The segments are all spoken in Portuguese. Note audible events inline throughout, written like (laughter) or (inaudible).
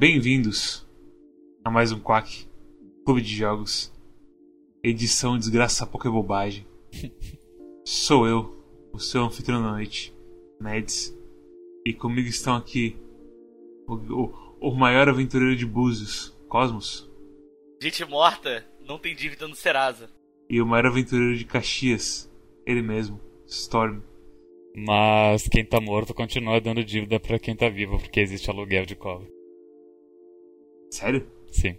Bem-vindos a mais um Quack Clube de Jogos, edição Desgraça Pouca Bobagem. (laughs) Sou eu, o seu anfitrião da noite, Mads, e comigo estão aqui o, o, o maior aventureiro de Búzios, Cosmos, Gente morta não tem dívida no Serasa. e o maior aventureiro de Caxias, ele mesmo, Storm. Mas quem tá morto continua dando dívida pra quem tá vivo, porque existe aluguel de cobra. Sério? Sim.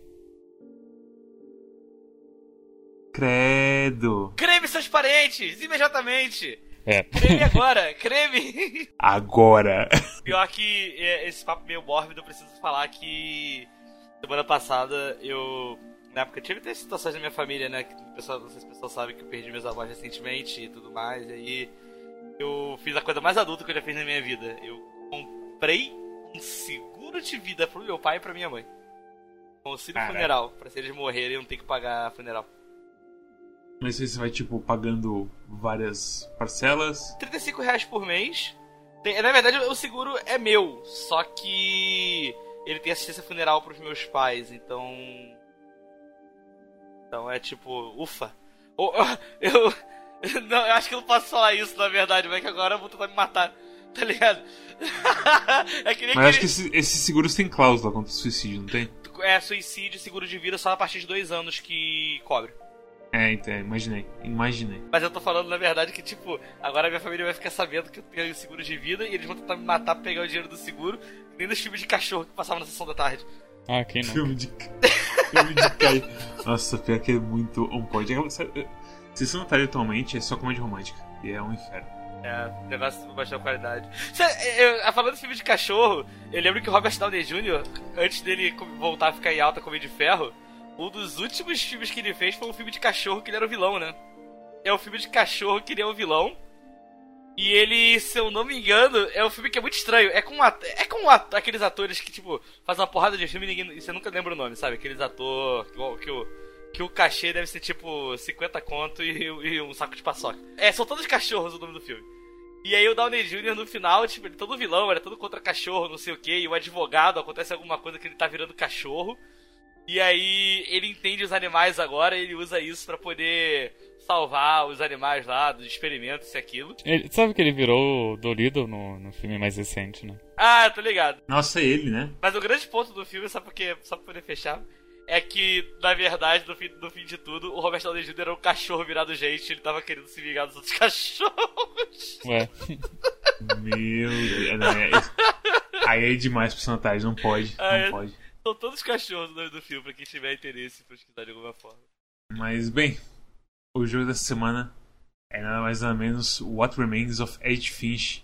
Credo! Creme seus parentes, imediatamente! É. Creme agora, creme! (laughs) Agora! Pior que é, esse papo meio mórbido, eu preciso falar que semana passada eu. Na época tive até situações na minha família, né? Que pessoal, não sei se o pessoal sabe que eu perdi meus avós recentemente e tudo mais. E aí eu fiz a coisa mais adulta que eu já fiz na minha vida. Eu comprei um seguro de vida pro meu pai e pra minha mãe. Auxílio Caraca. funeral, pra se eles morrerem eu não ter que pagar funeral. Mas você vai, tipo, pagando várias parcelas. 35 reais por mês. Tem- na verdade, o seguro é meu, só que ele tem assistência funeral pros meus pais, então. Então é tipo, ufa. Ou- (laughs) Eu. Não, eu acho que eu não posso falar isso, na verdade, mas que agora eu vou tentar me matar, tá ligado? (laughs) é que nem Mas acho que aquele- esse- esses seguros têm cláusula contra suicídio, não tem? É suicídio, seguro de vida só a partir de dois anos que cobre. É, então, imaginei. Imaginei. Mas eu tô falando, na verdade, que, tipo, agora minha família vai ficar sabendo que eu tenho seguro de vida e eles vão tentar me matar pra pegar o dinheiro do seguro, nem nos filmes de cachorro que passavam na sessão da tarde. Ah, quem não? Filme de. (laughs) Filme de cai. Nossa, pior que é muito on point. Da tarde atualmente é só comédia romântica. E é um inferno. É, negócio baixou a qualidade. Cê, eu, falando de filme de cachorro, eu lembro que o Robert Downey Jr., antes dele voltar a ficar em alta com o de Ferro, um dos últimos filmes que ele fez foi um filme de cachorro que ele era o vilão, né? É um filme de cachorro que ele é o vilão. E ele, se eu não me engano, é um filme que é muito estranho. É com, é com aqueles atores que, tipo, fazem uma porrada de filme e ninguém, e você nunca lembra o nome, sabe? Aqueles atores que, que o, que o cachê deve ser, tipo, 50 conto e, e um saco de paçoca. É, são todos cachorros o nome do filme. E aí o Downey Jr. no final, tipo, ele é todo vilão, ele é todo contra cachorro, não sei o que, e o advogado, acontece alguma coisa que ele tá virando cachorro. E aí ele entende os animais agora e ele usa isso pra poder salvar os animais lá dos experimentos e aquilo. Ele, sabe que ele virou o Dolido no, no filme mais recente, né? Ah, tô ligado. Nossa, é ele, né? Mas o grande ponto do filme, só porque só pra poder fechar, é que, na verdade, no fim, no fim de tudo, o Robert Downey Jr. era um cachorro virado gente, ele tava querendo se vingar dos outros (laughs) cachorros. Ué. (laughs) Meu Deus. É, não, é- Aí é demais pro Santário, não pode. Não é. pode. São todos cachorros no nome do filme, pra quem tiver interesse em pesquisar de alguma forma. Mas, bem, o jogo dessa semana é nada mais nada menos What Remains of Edith Finch,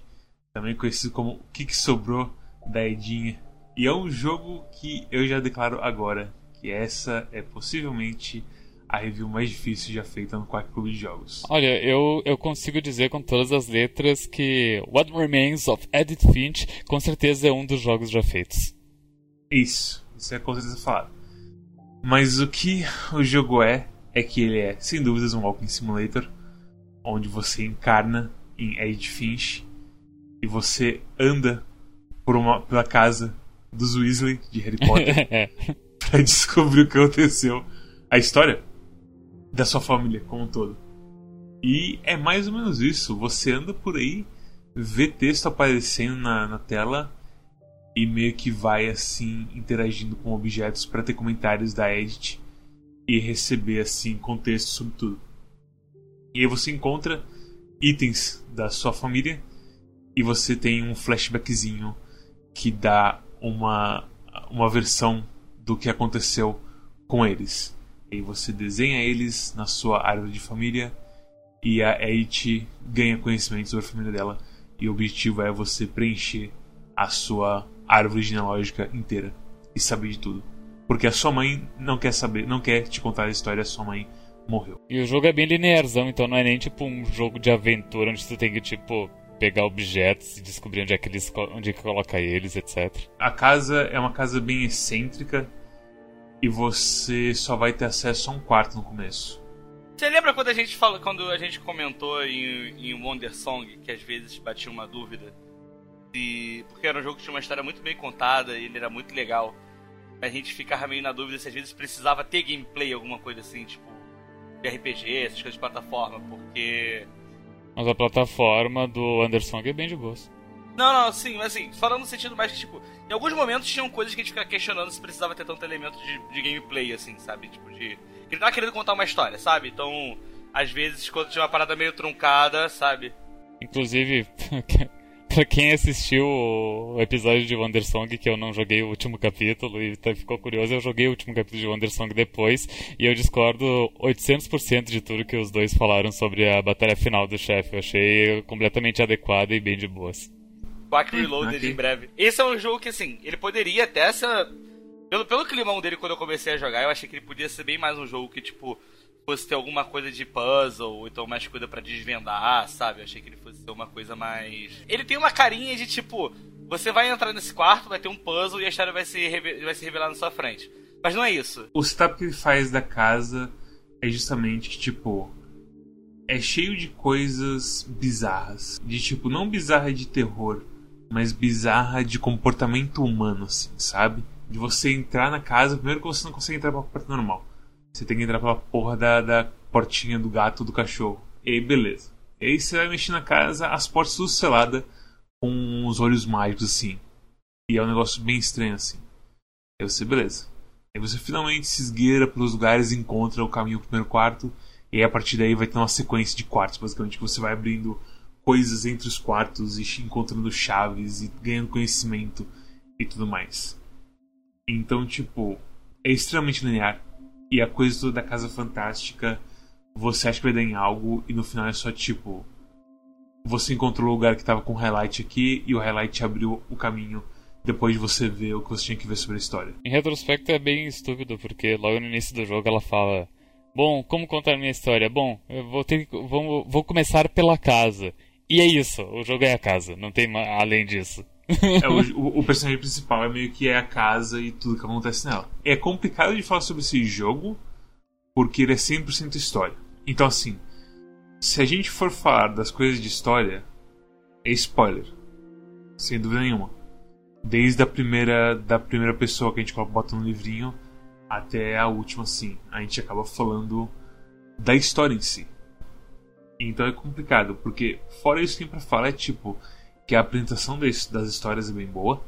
também conhecido como O que, que Sobrou da Edinha. E é um jogo que eu já declaro agora que essa é possivelmente a review mais difícil já feita no Quack Clube de Jogos. Olha, eu, eu consigo dizer com todas as letras que What Remains of Edith Finch com certeza é um dos jogos já feitos. Isso, isso é com certeza falado. Mas o que o jogo é, é que ele é, sem dúvidas, um Walking Simulator, onde você encarna em Edith Finch e você anda por uma, pela casa dos Weasley de Harry Potter (laughs) (laughs) pra descobrir o que aconteceu, a história da sua família como um todo. E é mais ou menos isso. Você anda por aí, vê texto aparecendo na, na tela e meio que vai assim interagindo com objetos para ter comentários da Edit e receber assim contexto sobre tudo. E aí você encontra itens da sua família e você tem um flashbackzinho que dá uma uma versão do que aconteceu com eles. E você desenha eles na sua árvore de família e a Edith ganha conhecimento sobre a família dela e o objetivo é você preencher a sua árvore genealógica inteira e saber de tudo. Porque a sua mãe não quer saber, não quer te contar a história, a sua mãe morreu. E o jogo é bem linearzão, então não é nem tipo um jogo de aventura onde tu tem que, tipo, pegar objetos e descobrir onde é que eles onde é que coloca eles, etc. A casa é uma casa bem excêntrica e você só vai ter acesso a um quarto no começo. Você lembra quando a gente falou, quando a gente comentou em, em Wonder Song, que às vezes batia uma dúvida? Se, porque era um jogo que tinha uma história muito bem contada e ele era muito legal. a gente ficava meio na dúvida se às vezes precisava ter gameplay, alguma coisa assim, tipo, de RPG, essas coisas de plataforma, porque. Mas a plataforma do Anderson é bem de boas. Não, não, sim, mas assim, falando no sentido mais que, tipo, em alguns momentos tinham coisas que a gente ficava questionando se precisava ter tanto elemento de, de gameplay, assim, sabe? Tipo, de. Ele tava querendo contar uma história, sabe? Então, às vezes, quando tinha uma parada meio truncada, sabe? Inclusive, (laughs) pra quem assistiu o episódio de Wandersong, que eu não joguei o último capítulo e ficou curioso, eu joguei o último capítulo de Wandersong depois e eu discordo 800% de tudo que os dois falaram sobre a batalha final do chefe. Eu achei completamente adequada e bem de boas. Back Reloaded okay. em breve. Esse é um jogo que, assim, ele poderia até ser. Pelo, pelo climão dele quando eu comecei a jogar, eu achei que ele podia ser bem mais um jogo que, tipo, fosse ter alguma coisa de puzzle, ou então mais coisa para desvendar, sabe? Eu achei que ele fosse ter uma coisa mais. Ele tem uma carinha de tipo, você vai entrar nesse quarto, vai ter um puzzle e a história vai se, vai se revelar na sua frente. Mas não é isso. O setup que ele faz da casa é justamente que, tipo. É cheio de coisas bizarras. De tipo, não bizarra de terror, mas bizarra de comportamento humano, assim, sabe? De você entrar na casa, primeiro que você não consegue entrar pela porta normal. Você tem que entrar pela porra da, da portinha do gato do cachorro. E aí, beleza. E aí você vai mexer na casa, as portas tudo seladas com os olhos mágicos, assim. E é um negócio bem estranho, assim. Aí você, beleza. Aí você finalmente se esgueira pelos lugares e encontra o caminho pro primeiro quarto. E aí, a partir daí vai ter uma sequência de quartos, basicamente, que você vai abrindo coisas entre os quartos e encontrando chaves e ganhando conhecimento e tudo mais. Então, tipo, é extremamente linear. E a coisa toda da Casa Fantástica, você acha que vai dar em algo e no final é só tipo. Você encontrou o lugar que tava com highlight aqui e o highlight abriu o caminho depois de você ver o que você tinha que ver sobre a história. Em retrospecto é bem estúpido, porque logo no início do jogo ela fala: Bom, como contar a minha história? Bom, eu vou, ter, vou, vou começar pela casa. E é isso, o jogo é a casa, não tem além disso. é, o, o, personagem principal é meio que é a casa e tudo que acontece nela. É complicado de falar sobre esse jogo porque ele é 100% história. Então, assim, se a gente for falar das coisas de história, é spoiler. Sem dúvida nenhuma. Desde a primeira, da primeira pessoa que a gente bota no livrinho até a última, sim. A gente acaba falando da história em si. Então é complicado, porque fora isso que pra falar é tipo que a apresentação das, das histórias é bem boa.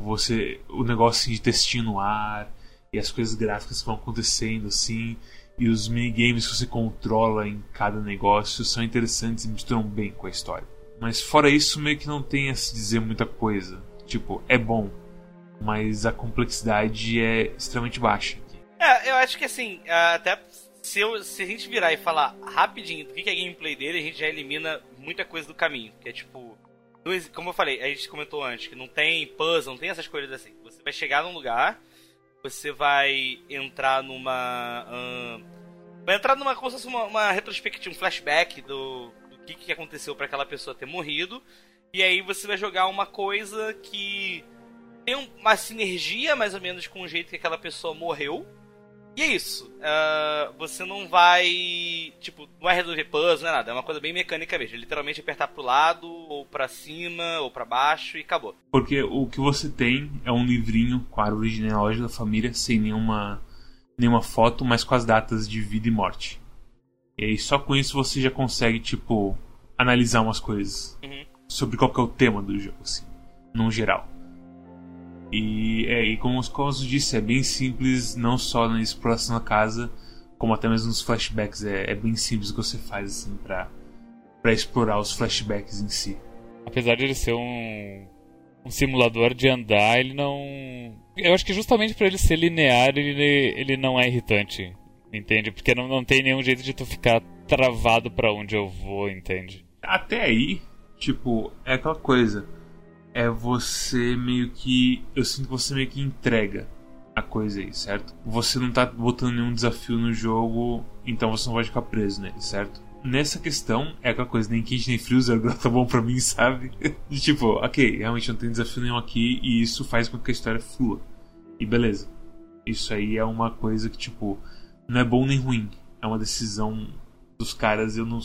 Você. O negócio assim, de textinho no ar e as coisas gráficas que vão acontecendo assim. E os minigames que você controla em cada negócio são interessantes e misturam bem com a história. Mas fora isso, meio que não tem a se dizer muita coisa. Tipo, é bom, mas a complexidade é extremamente baixa. É, eu acho que assim, até se, eu, se a gente virar e falar rapidinho do que é gameplay dele, a gente já elimina muita coisa do caminho. Que é tipo. Como eu falei, a gente comentou antes, que não tem puzzle, não tem essas coisas assim. Você vai chegar num lugar, você vai entrar numa. vai entrar numa. Como se fosse uma, uma retrospectiva, um flashback do, do que, que aconteceu para aquela pessoa ter morrido. E aí você vai jogar uma coisa que tem uma sinergia mais ou menos com o jeito que aquela pessoa morreu. E é isso. Uh, você não vai. Tipo, não vai resolver puzzle, não é nada. É uma coisa bem mecânica mesmo. Literalmente apertar pro lado, ou para cima, ou para baixo e acabou. Porque o que você tem é um livrinho com a árvore genealógica da família, sem nenhuma, nenhuma foto, mas com as datas de vida e morte. E aí só com isso você já consegue, tipo, analisar umas coisas. Uhum. Sobre qual que é o tema do jogo, assim. Num geral. E, é, e como, como eu disse, é bem simples, não só na exploração da casa, como até mesmo nos flashbacks. É, é bem simples o que você faz assim, pra, pra explorar os flashbacks em si. Apesar de ele ser um, um simulador de andar, ele não. Eu acho que justamente por ele ser linear, ele, ele não é irritante, entende? Porque não, não tem nenhum jeito de tu ficar travado para onde eu vou, entende? Até aí, tipo, é aquela coisa é você meio que. Eu sinto que você meio que entrega a coisa aí, certo? Você não tá botando nenhum desafio no jogo, então você não vai ficar preso nele, certo? Nessa questão, é aquela coisa, nem quente nem frio, zero grau tá bom pra mim, (laughs) sabe? De tipo, ok, realmente não tem desafio nenhum aqui e isso faz com que a história flua. E beleza. Isso aí é uma coisa que, tipo, não é bom nem ruim. É uma decisão dos caras, eu não.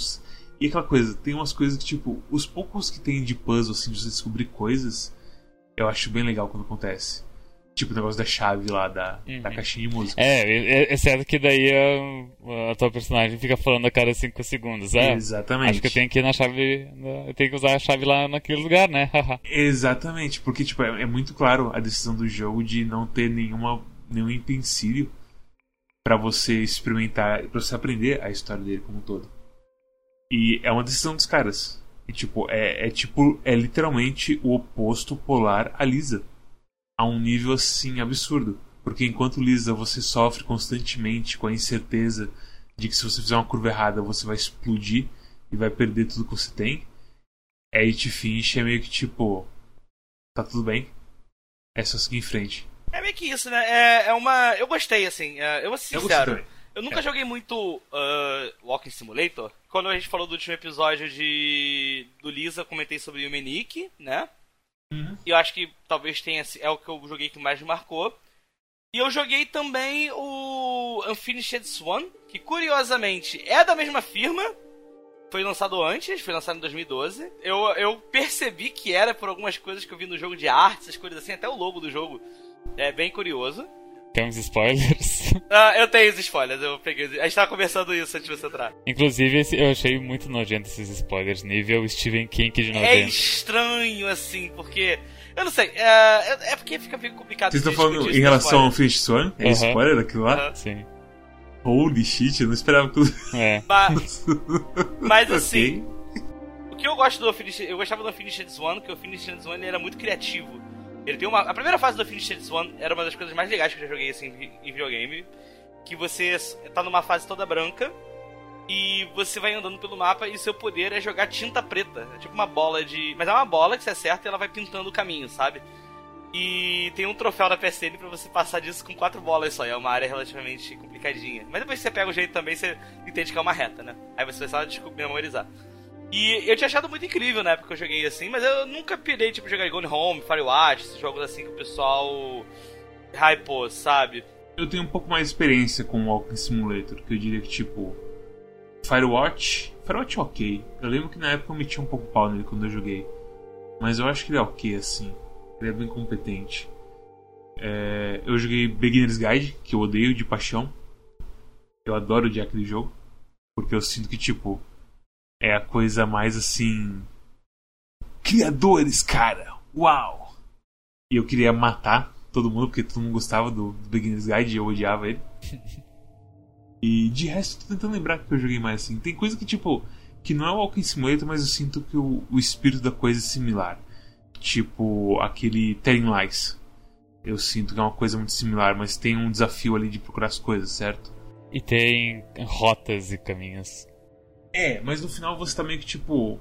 E aquela coisa, tem umas coisas que, tipo, os poucos que tem de puzzle, assim, de você descobrir coisas, eu acho bem legal quando acontece. Tipo o negócio da chave lá da, Uhum. da caixinha de música. É, é- exceto que daí a, a tua personagem fica falando a cada 5 segundos. É, Exatamente. acho que eu tenho que ir na chave. Eu tenho que usar a chave lá naquele lugar, né? (laughs) Exatamente, porque tipo, é, é muito claro a decisão do jogo de não ter nenhuma, nenhum empecilho pra você experimentar, pra você aprender a história dele como um todo. E é uma decisão dos caras. E, tipo, é, é tipo, é literalmente o oposto polar a Lisa. A um nível assim absurdo. Porque enquanto Lisa você sofre constantemente com a incerteza de que se você fizer uma curva errada você vai explodir e vai perder tudo que você tem. É It Finch é meio que tipo. Tá tudo bem. É só seguir em frente. É meio que isso, né? É, é uma. Eu gostei, assim. é, eu vou ser Eu gostei sincero. também. Eu nunca É. joguei muito uh, Walking Simulator. Quando a gente falou do último episódio de do Lisa, comentei sobre o Menique, né? Uhum. E eu acho que talvez tenha é o que eu joguei que mais me marcou. E eu joguei também o Unfinished Swan, que curiosamente é da mesma firma. Foi lançado antes, foi lançado em 2012. Eu, eu percebi que era por algumas coisas que eu vi no jogo de arte, essas coisas assim, até o logo do jogo. É bem curioso. Tem uns spoilers. (laughs) Ah, eu tenho os spoilers, eu peguei. A gente tava conversando isso antes de você entrar. Inclusive, esse- eu achei muito nojento esses spoilers, nível Stephen King de É nojento. estranho, assim, porque. Eu não sei, é, é porque fica meio complicado. Vocês estão falando em relação ao. Fish Swan? É Aham. spoiler daquilo lá? Aham. Sim. Holy shit, eu não esperava tudo. É. Mas, (laughs) mas assim, Ok. o que eu gosto do Finished, eu gostava do Finished Swan, porque o Finished Swan ele era muito criativo. Ele tem uma, a primeira fase do Finished Swan era uma das coisas mais legais que eu já joguei assim em- videogame, que você tá numa fase toda branca e você vai andando pelo mapa e seu poder é jogar tinta preta, é tipo uma bola de, mas é uma bola que você acerta e ela vai pintando o caminho, sabe? E tem um troféu da PSN pra você passar disso com quatro bolas só. É uma área relativamente complicadinha. Mas depois que você pega o jeito também, você entende que é uma reta, né? Aí você vai só memorizar. E eu tinha achado muito incrível na época que eu joguei assim, mas eu nunca pirei, tipo, jogar Gone Home, Firewatch, esses jogos assim que o pessoal hypou, sabe? Eu tenho um pouco mais de experiência com o Walking Simulator, que eu diria que tipo. Firewatch. Firewatch é ok. Eu lembro que na época eu meti um pouco pau nele quando eu joguei. Mas eu acho que ele é ok, assim. Ele é bem competente. É, eu joguei Beginner's Guide, que eu odeio de paixão. Eu adoro odiar aquele jogo. Porque eu sinto que, tipo, é a coisa mais assim. Criadores, cara! Uau! E eu queria matar todo mundo, porque todo mundo gostava do, do Beginner's Guide e eu odiava ele. (laughs) E de resto, tô tentando lembrar que eu joguei mais assim. Tem coisa que, tipo, que não é o Walking Simulator, mas eu sinto que o, o espírito da coisa é similar. Tipo, aquele Telling Lies. Eu sinto que é uma coisa muito similar, mas tem um desafio ali de procurar as coisas, certo? E tem rotas e caminhos. É, mas no final você tá meio que tipo.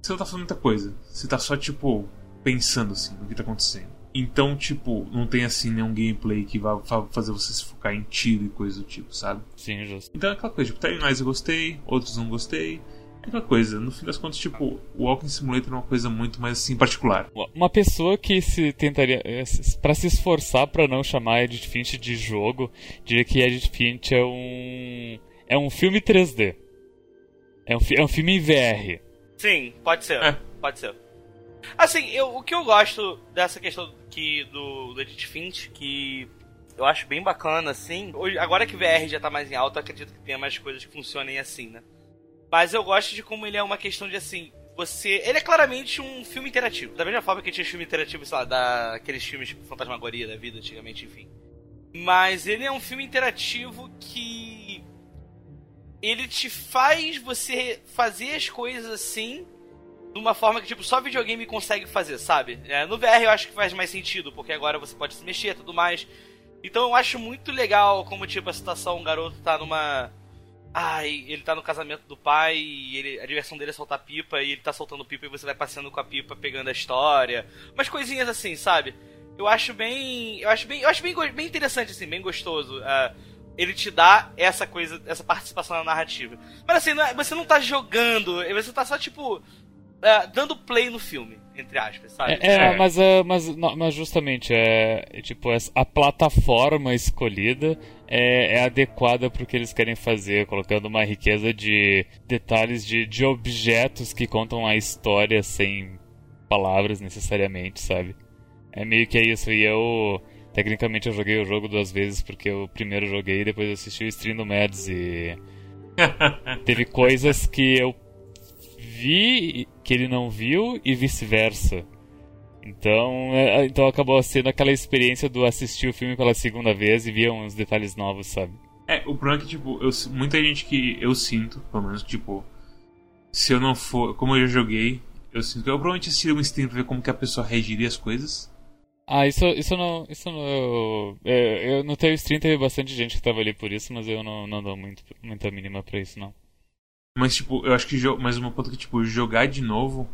Você não tá fazendo muita coisa. Você tá só, tipo, pensando assim no que tá acontecendo. Então, tipo, não tem assim nenhum gameplay que vá fa- fazer você se focar em tiro e coisa do tipo, sabe? Sim, justo. Então é aquela coisa, tipo, Telling Lies eu gostei, outros não gostei. É aquela coisa, no fim das contas, tipo, o Walking Simulator é uma coisa muito mais assim particular. Uma pessoa que se tentaria. eh, se- Pra se esforçar pra não chamar Edith Finch de jogo, diria que Edith Finch é um. É um filme 3D. É um, é um filme em VR. Sim, pode ser. É. Pode ser. Assim, eu, o que eu gosto dessa questão que, do, do Edit Finch, que eu acho bem bacana, assim. Hoje, agora que VR já tá mais em alta, eu acredito que tenha mais coisas que funcionem assim, né? Mas eu gosto de como ele é uma questão de assim. Você. Ele é claramente um filme interativo. Da mesma forma que tinha filme interativo, sei lá, daqueles filmes tipo Fantasmagoria da vida, antigamente, enfim. Mas ele é um filme interativo que. Ele te faz você fazer as coisas assim de uma forma que, tipo, só videogame consegue fazer, sabe? É, no VR eu acho que faz mais sentido, porque agora você pode se mexer e tudo mais. Então eu acho muito legal como, tipo, a situação, o garoto tá numa. Ai, ele tá no casamento do pai e ele, a diversão dele é soltar pipa e ele tá soltando pipa e você vai passeando com a pipa, pegando a história. Umas coisinhas assim, sabe? Eu acho bem. Eu acho bem. Eu acho bem, bem interessante, assim, bem gostoso. ah, ele te dá essa coisa, essa participação na narrativa. Mas assim, não é- você não tá jogando, você tá só, tipo, ah, dando play no filme, entre aspas, sabe? É, é, É. Mas, é, mas, não, mas justamente, é, é tipo, a plataforma escolhida é, é adequada para o que eles querem fazer, colocando uma riqueza de detalhes, de, de objetos que contam a história sem palavras necessariamente, sabe? É meio que é isso. E eu. Tecnicamente eu joguei o jogo duas vezes porque eu primeiro joguei e depois assisti o stream do Mads e. (laughs) Teve coisas que eu vi que ele não viu e vice-versa. Então, é, então acabou sendo aquela experiência do assistir o filme pela segunda vez e ver uns detalhes novos, sabe? É, o problema é que, tipo, eu, muita gente que eu sinto, pelo menos, tipo, se eu não for. Como eu já joguei, eu sinto que eu provavelmente assistiria um stream pra ver como que a pessoa reagiria às coisas. Ah, isso, isso não. Isso não. Eu, é, eu, no teu stream teve bastante gente que tava ali por isso, mas eu não, não dou muito, muita mínima pra isso, não. Mas, tipo, eu acho que. Mais uma ponto que, tipo, jogar de novo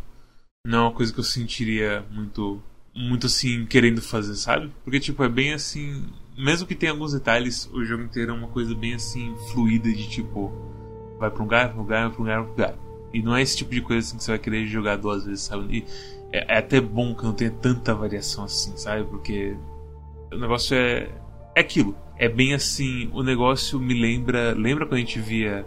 não é uma coisa que eu sentiria muito. Muito assim, querendo fazer, sabe? Porque, tipo, é bem assim. Mesmo que tenha alguns detalhes, o jogo inteiro é uma coisa bem assim, fluida de tipo. Vai pra um lugar, pra um lugar, pra um lugar, pra um lugar. E não é esse tipo de coisa assim que você vai querer jogar duas vezes, sabe? E é, é até bom que não tenha tanta variação assim, sabe? Porque o negócio é. É aquilo. É bem assim. O negócio me lembra. Lembra quando a gente via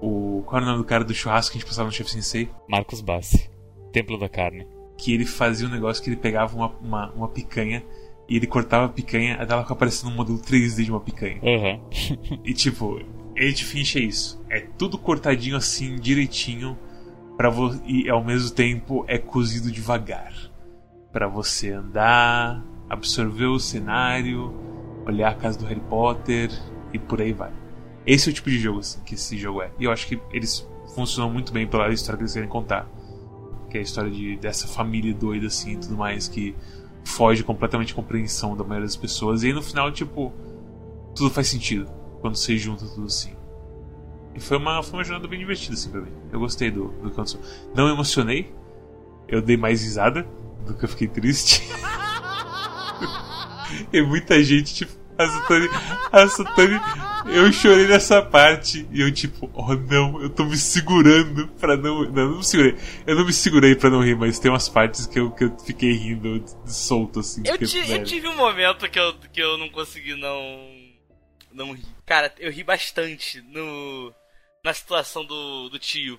o. Qual era o nome do cara do churrasco que a gente passava no Chef Sensei? Marcos Bassi. Templo da Carne. Que ele fazia um negócio que ele pegava uma, uma, uma picanha e ele cortava a picanha até ela ficar parecendo um modelo 3D de uma picanha. Uhum. e tipo, Age Finch é isso. É tudo cortadinho assim, direitinho, para e ao mesmo tempo é cozido devagar. para você andar, absorver o cenário, olhar a casa do Harry Potter e por aí vai. Esse é o tipo de jogo assim, que esse jogo é. E eu acho que eles funcionam muito bem pela história que eles querem contar que é a história de, dessa família doida assim e tudo mais, que foge completamente da compreensão da maioria das pessoas. E aí no final, tipo, tudo faz sentido quando você junta tudo assim. E foi uma, foi uma jornada bem divertida, assim, pra mim. Eu gostei do, do que aconteceu. Não emocionei, eu dei mais risada do que eu fiquei triste. (laughs) e muita gente, tipo, a Satani, a Satani, eu chorei nessa parte e eu tipo, oh não, eu tô me segurando pra não, não, não me segurei, eu não me segurei pra não rir, mas tem umas partes que eu, que eu fiquei rindo solto assim. Eu, ti, eu tive um momento que eu, que eu não consegui não, não rir. Cara, eu ri bastante no, na situação do, do tio.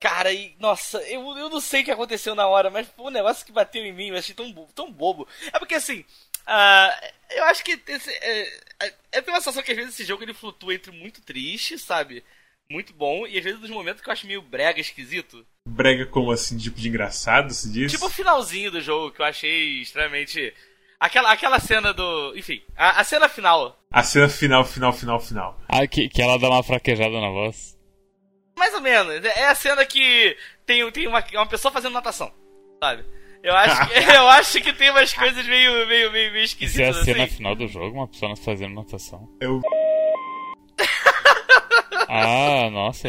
Cara, e, nossa, eu, eu não sei o que aconteceu na hora, mas foi um negócio que bateu em mim, eu achei tão, tão bobo. É porque assim, Uh, eu acho que esse, é, é, é uma sensação que às vezes esse jogo ele flutua entre muito triste, sabe? Muito bom, e às vezes nos momentos que eu acho meio brega esquisito. Brega como assim, tipo de engraçado, se diz? Tipo o finalzinho do jogo, que eu achei extremamente. Aquela, aquela cena do. Enfim, a, a cena final. A cena final, final, final, final. Ah, que, que ela dá uma fraquejada na voz. Mais ou menos. É a cena que tem, tem uma, uma pessoa fazendo natação, sabe? Eu acho, que, (laughs) eu acho que tem umas coisas meio, meio, meio, meio esquisitas. Isso é a cena assim. final do jogo, uma pessoa fazendo natação. Eu. (laughs) ah, nossa.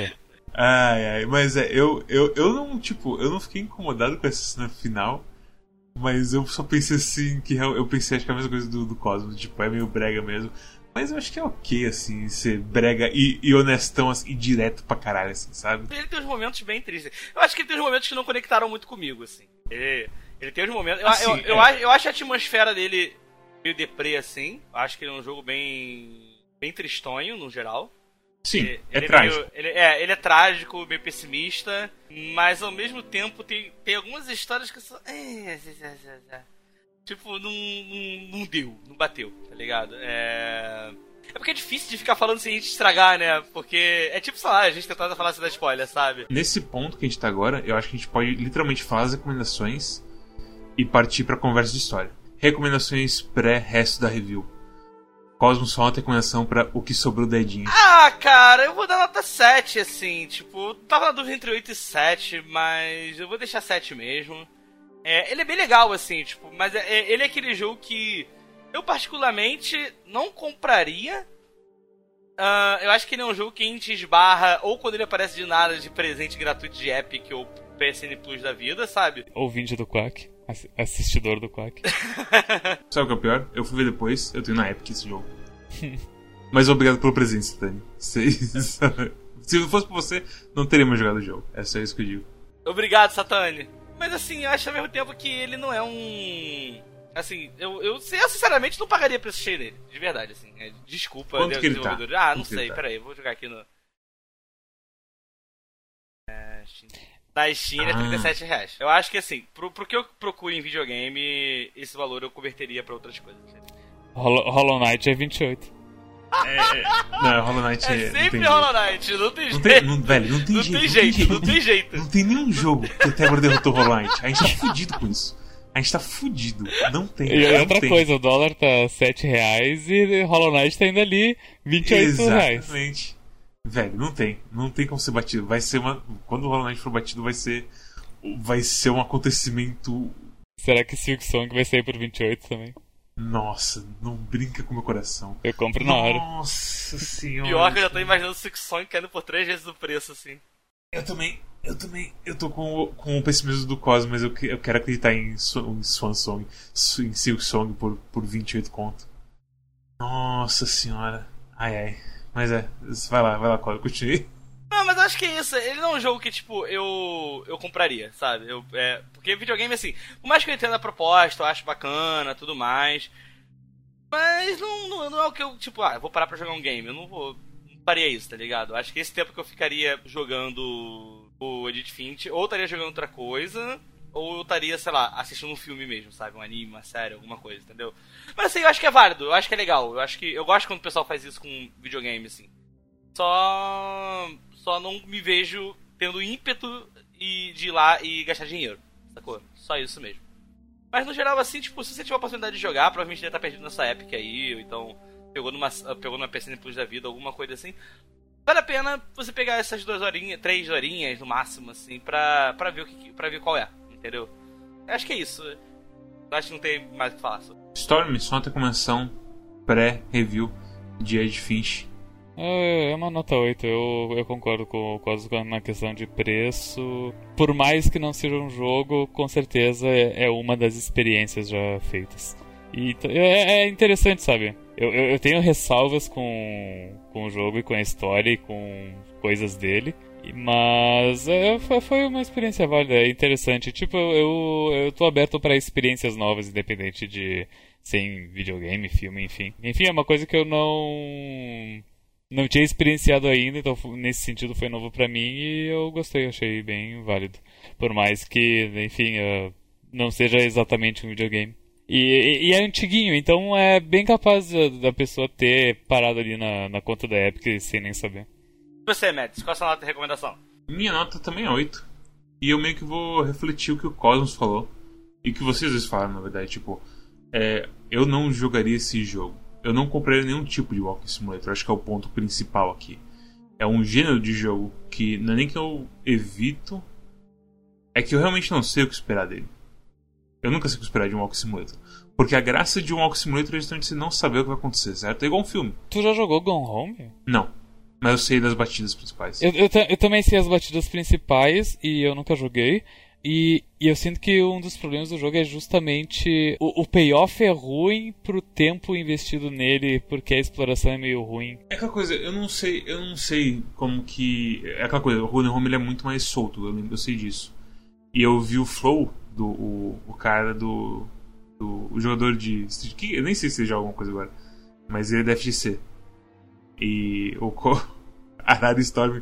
Ai, ai, mas é, eu, eu, eu não, tipo, eu não fiquei incomodado com essa cena final, mas eu só pensei assim, que eu pensei, acho que é a mesma coisa do, do Cosmo, tipo, é meio brega mesmo. Mas eu acho que é ok, assim, ser brega e, e honestão assim, e direto pra caralho, assim, sabe? Ele tem uns momentos bem tristes. Eu acho que ele tem uns momentos que não conectaram muito comigo, assim. Ele, ele tem uns momentos. Eu, assim, eu, é. eu, eu, acho a atmosfera dele meio deprê, assim. Eu acho que ele é um jogo bem. bem tristonho, no geral. Sim, ele, é ele trágico. É, meio, ele, é, ele é trágico, meio pessimista, mas ao mesmo tempo tem, tem algumas histórias que são. É, Tipo, não, não, não deu, não bateu, tá ligado? É. É porque é difícil de ficar falando sem a gente estragar, né? Porque é tipo, sei lá, a gente tentando falar sem dar spoiler, sabe? Nesse ponto que a gente tá agora, eu acho que a gente pode literalmente falar as recomendações e partir pra conversa de história. Recomendações pré-resto da review. Cosmos só uma recomendação pra o que sobrou dedinho. Ah, cara, eu vou dar nota 7, assim. Tipo, tava na dúvida entre 8 e 7, mas eu vou deixar 7 mesmo. É, ele é bem legal, assim, tipo, mas é, é, ele é aquele jogo que eu particularmente não compraria. Uh, eu acho que ele é um jogo que a gente esbarra ou quando ele aparece de nada de presente gratuito de Epic ou PSN Plus da vida, sabe? Ouvinte do Quack, assistidor do Quack. (laughs) sabe o que é o pior? Eu fui ver depois, eu tenho na Epic esse jogo. (laughs) Mas obrigado pelo presente, Tani. (laughs) Se, se não fosse por você, não teríamos jogado o jogo. É só isso que eu digo. Obrigado, Satani. Mas assim, eu acho ao mesmo tempo que ele não é um. Assim, eu, eu, eu sinceramente não pagaria preço cheio nele, de verdade, assim. É, desculpa, Quanto que ele tá? Ah, não Quanto sei, tá? peraí, vou jogar aqui no. É, Na Steam ele é Ah. 37 reais. Eu acho que assim, pro, pro que eu procuro em videogame, esse valor eu converteria pra outras coisas. Hollow, Hollow Knight é 28. Não, Hollow Knight É é. não sempre Hollow Knight, não tem Não jeito. tem, não, velho, não tem Não jeito. tem jeito, não tem jeito. Não tem nenhum jogo que até agora derrotou o Hollow Knight. A gente tá fudido com isso. A gente tá fudido. Não tem. E não outra tem. coisa, o dólar tá 7 reais e Hollow Knight tá indo ali 28 reais. Exatamente. Velho, não tem. Não tem como ser batido. Vai ser uma. Quando o Hollow Knight for batido, vai ser. Vai ser um acontecimento. Será que Silk Song vai sair por 28 também? Nossa, não brinca com o meu coração. Eu compro na hora. Nossa senhora. Pior que eu já tô imaginando o Six Song caindo por três vezes o preço, assim. Eu também, eu também, eu tô com, o- com o pessimismo do Cosmo, mas eu, que- eu quero acreditar em, em Swan Song, em Silk Song por, por 28 conto. Nossa senhora. Ai ai. Mas é, vai lá, vai lá, Cosmo, continue. Não, mas eu acho que é isso. Ele não é um jogo que, tipo, eu eu compraria, sabe? Eu, é, porque videogame, assim, por mais que eu entenda a proposta, eu acho bacana, tudo mais. Mas não, não, não é o que eu, tipo, ah, eu vou parar pra jogar um game. Eu não vou. Não faria isso, tá ligado? Eu acho que esse tempo que eu ficaria jogando o Edit Finch, ou estaria jogando outra coisa, ou eu estaria, sei lá, assistindo um filme mesmo, sabe? Um anime, uma série, alguma coisa, entendeu? Mas assim, eu acho que é válido, eu acho que é legal. Eu acho que. Eu gosto quando o pessoal faz isso com videogame, assim. Só. Só não me vejo tendo ímpeto e de ir lá e gastar dinheiro. Sacou? Só isso mesmo. Mas no geral, assim, tipo, se você tiver a oportunidade de jogar, provavelmente deve estar perdido nessa Epic aí, ou então pegou numa, pegou numa PCN Plus da vida, alguma coisa assim. Vale a pena você pegar essas duas horinhas, três horinhas no máximo, assim, pra, pra, ver, o que, pra ver qual é, entendeu? Acho que é isso. Acho que não tem mais o que falar. Storm, só tem menção pré-review de Edge Finch. É é uma nota 8, eu, eu concordo com o Cosmo na questão de preço. Por mais que não seja um jogo, com certeza é é uma das experiências já feitas. E é, é interessante, sabe? Eu, eu, eu tenho ressalvas com, com o jogo e com a história e com coisas dele. Mas é, foi, foi uma experiência válida, é interessante. Tipo, eu, eu, tô aberto para experiências novas, independente de ser em videogame, filme, enfim. Enfim, é uma coisa que eu não não tinha experienciado ainda, então nesse sentido foi novo pra mim e eu gostei, achei bem válido. Por mais que, enfim, eh, não seja exatamente um videogame. E, e- e é antiguinho, então é bem capaz da, da pessoa ter parado ali na, na conta da Epic sem nem saber. Você, Mads, qual a sua nota de recomendação? Minha nota também é 8. E eu meio que vou refletir o que o Cosmos falou. E que vocês dois falaram, na verdade. Tipo, é, eu não jogaria esse jogo. Eu não compraria nenhum tipo de Walking Simulator. Acho que é o ponto principal aqui. É um gênero de jogo que não é nem que eu evito. É que eu realmente não sei o que esperar dele. Eu nunca sei o que esperar de um Walking Simulator. Porque a graça de um Walking Simulator é justamente você não saber o que vai acontecer, certo? É igual um filme. Tu já jogou Gone Home? Não. Mas eu sei das batidas principais. Eu, eu, eu também sei as batidas principais e eu nunca joguei. E, e eu sinto que um dos problemas do jogo é justamente o, o payoff é ruim pro tempo investido nele, porque a exploração é meio ruim. É aquela coisa, eu não sei, eu não sei como que. É aquela coisa, o Rune Home ele é muito mais solto, eu, lembro, eu sei disso. E eu vi o Flow, do, o, o cara do. do o jogador de. Street King, eu nem sei se ele joga alguma coisa agora. Mas ele é da FGC. E o Co- (laughs) Arara e Storm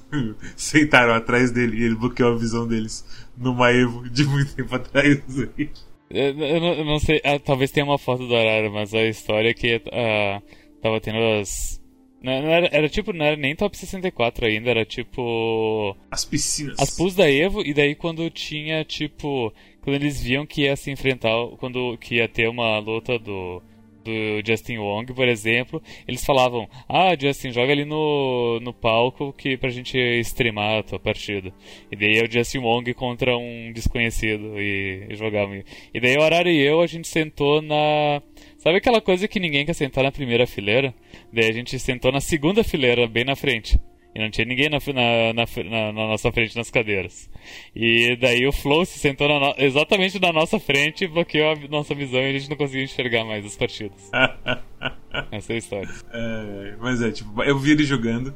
(laughs) sentaram atrás dele e ele bloqueou a visão deles numa Evo de muito tempo atrás. (laughs) Eu, eu não, eu não sei, ah, talvez tenha uma foto do Arara, mas a história é que ah, tava tendo as. Não, não era, era tipo, não era nem top 64 ainda, era tipo. As piscinas. As pools da Evo, e daí quando tinha, tipo. Quando eles viam que ia se enfrentar, quando que ia ter uma luta do. Do Justin Wong, por exemplo, eles falavam: Ah, Justin, joga ali no, no palco que pra gente streamar a tua partida. E daí é o Justin Wong contra um desconhecido e, e jogavam. E daí o Arara e eu, a gente sentou na. Sabe aquela coisa que ninguém quer sentar na primeira fileira? Daí a gente sentou na segunda fileira, bem na frente. E não tinha ninguém na, na, na, na- nossa frente nas cadeiras. E daí o Flow se sentou no- exatamente na nossa frente, bloqueou a nossa visão e a gente não conseguia enxergar mais as partidas. (laughs) Essa é a história. É, mas é, tipo, eu vi ele jogando.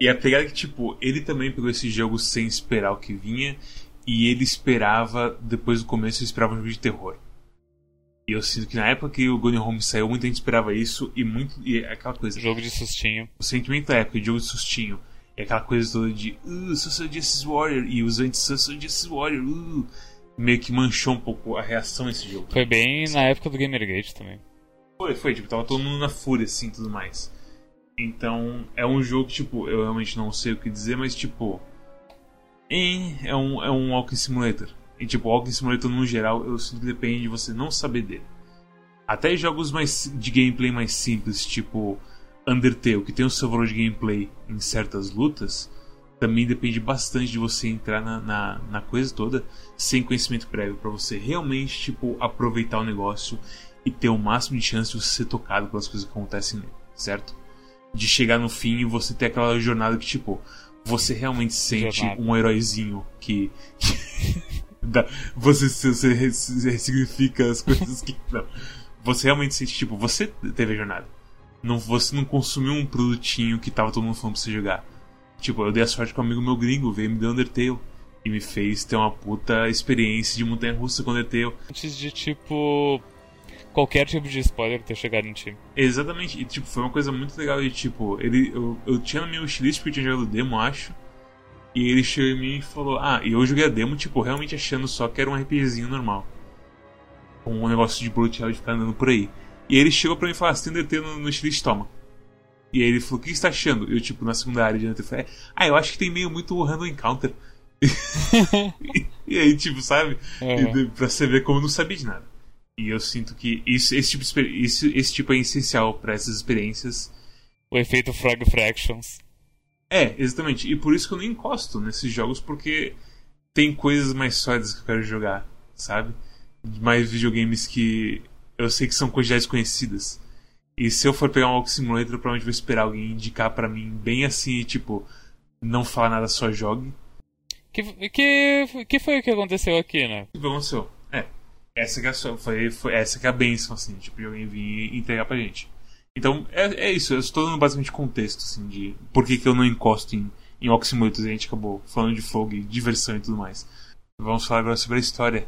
E a pegada é que, tipo, ele também pegou esse jogo sem esperar o que vinha. E ele esperava, depois do começo, ele esperava um jogo de terror. E eu sinto que na época que o Gone Home saiu, muita gente esperava isso. E muito. E é aquela coisa. Jogo de sustinho. O sentimento da época de jogo de sustinho. E aquela coisa toda de uh, Social Justice Warrior e os anti-Social Justice Warrior, uh, meio que manchou um pouco a reação nesse jogo. Foi bem na época do Gamergate também. Foi, foi, tipo, tava todo mundo na fúria, assim, tudo mais. Então, é um jogo, tipo, eu realmente não sei o que dizer, mas, tipo, é um, é um Walking Simulator. E, tipo, Walking Simulator, no geral, eu sinto que depende de você não saber dele. Até jogos mais de gameplay mais simples, tipo Undertale, que tem o seu valor de gameplay em certas lutas, também depende bastante de você entrar na, na, na coisa toda sem conhecimento prévio, para você realmente, tipo, aproveitar o negócio e ter o máximo de chance de você ser tocado pelas coisas que acontecem nele, certo? De chegar no fim e você ter aquela jornada que, tipo, você realmente sente jornada. um heróizinho que. que (laughs) você, você ressignifica as coisas que. Não. Você realmente sente, tipo, você teve a jornada. Não, você não consumiu um produtinho que tava todo mundo falando pra você jogar. Tipo, eu dei a sorte com um amigo meu gringo, veio me deu Undertale. E me fez ter uma puta experiência de montanha russa com Undertale. Antes de, tipo, qualquer tipo de spoiler ter chegado em ti. Exatamente, e tipo, foi uma coisa muito legal de tipo, ele, eu, eu tinha na minha wishlist porque eu tinha jogado demo, acho. E ele chegou em mim e falou, ah, e eu joguei a demo, tipo, realmente achando só que era um RPGzinho normal. Com um negócio de hell de ficar andando por aí. E ele chegou pra mim e falou, ah, você tem DT no, no wishlist, toma. E aí ele falou, o que você tá achando? Eu, tipo, na segunda área de DT, falei, ah, eu acho que tem meio muito random encounter. (laughs) e, aí, tipo, sabe? Uhum. E, pra você ver como eu não sabia de nada. E eu sinto que isso, esse, tipo, esse, esse tipo é essencial para essas experiências. O efeito Frog Fractions. É, exatamente. E por isso que eu nem encosto nesses jogos, porque tem coisas mais sólidas que eu quero jogar, sabe? Mais videogames que eu sei que são quantidades conhecidas. E se eu for pegar um Walk Simulator, eu provavelmente vou esperar alguém indicar para mim bem assim, tipo, não falar nada, só jogue. Que, que, que foi o que aconteceu aqui, né? O que aconteceu? Essa que é a, foi, foi, essa que é a benção, assim, tipo, de alguém vir entregar pra gente. Então, é, é isso, eu estou dando basicamente contexto, assim, de por que, que eu não encosto em, em e a gente acabou falando de fogo e diversão e tudo mais. Vamos falar agora sobre a história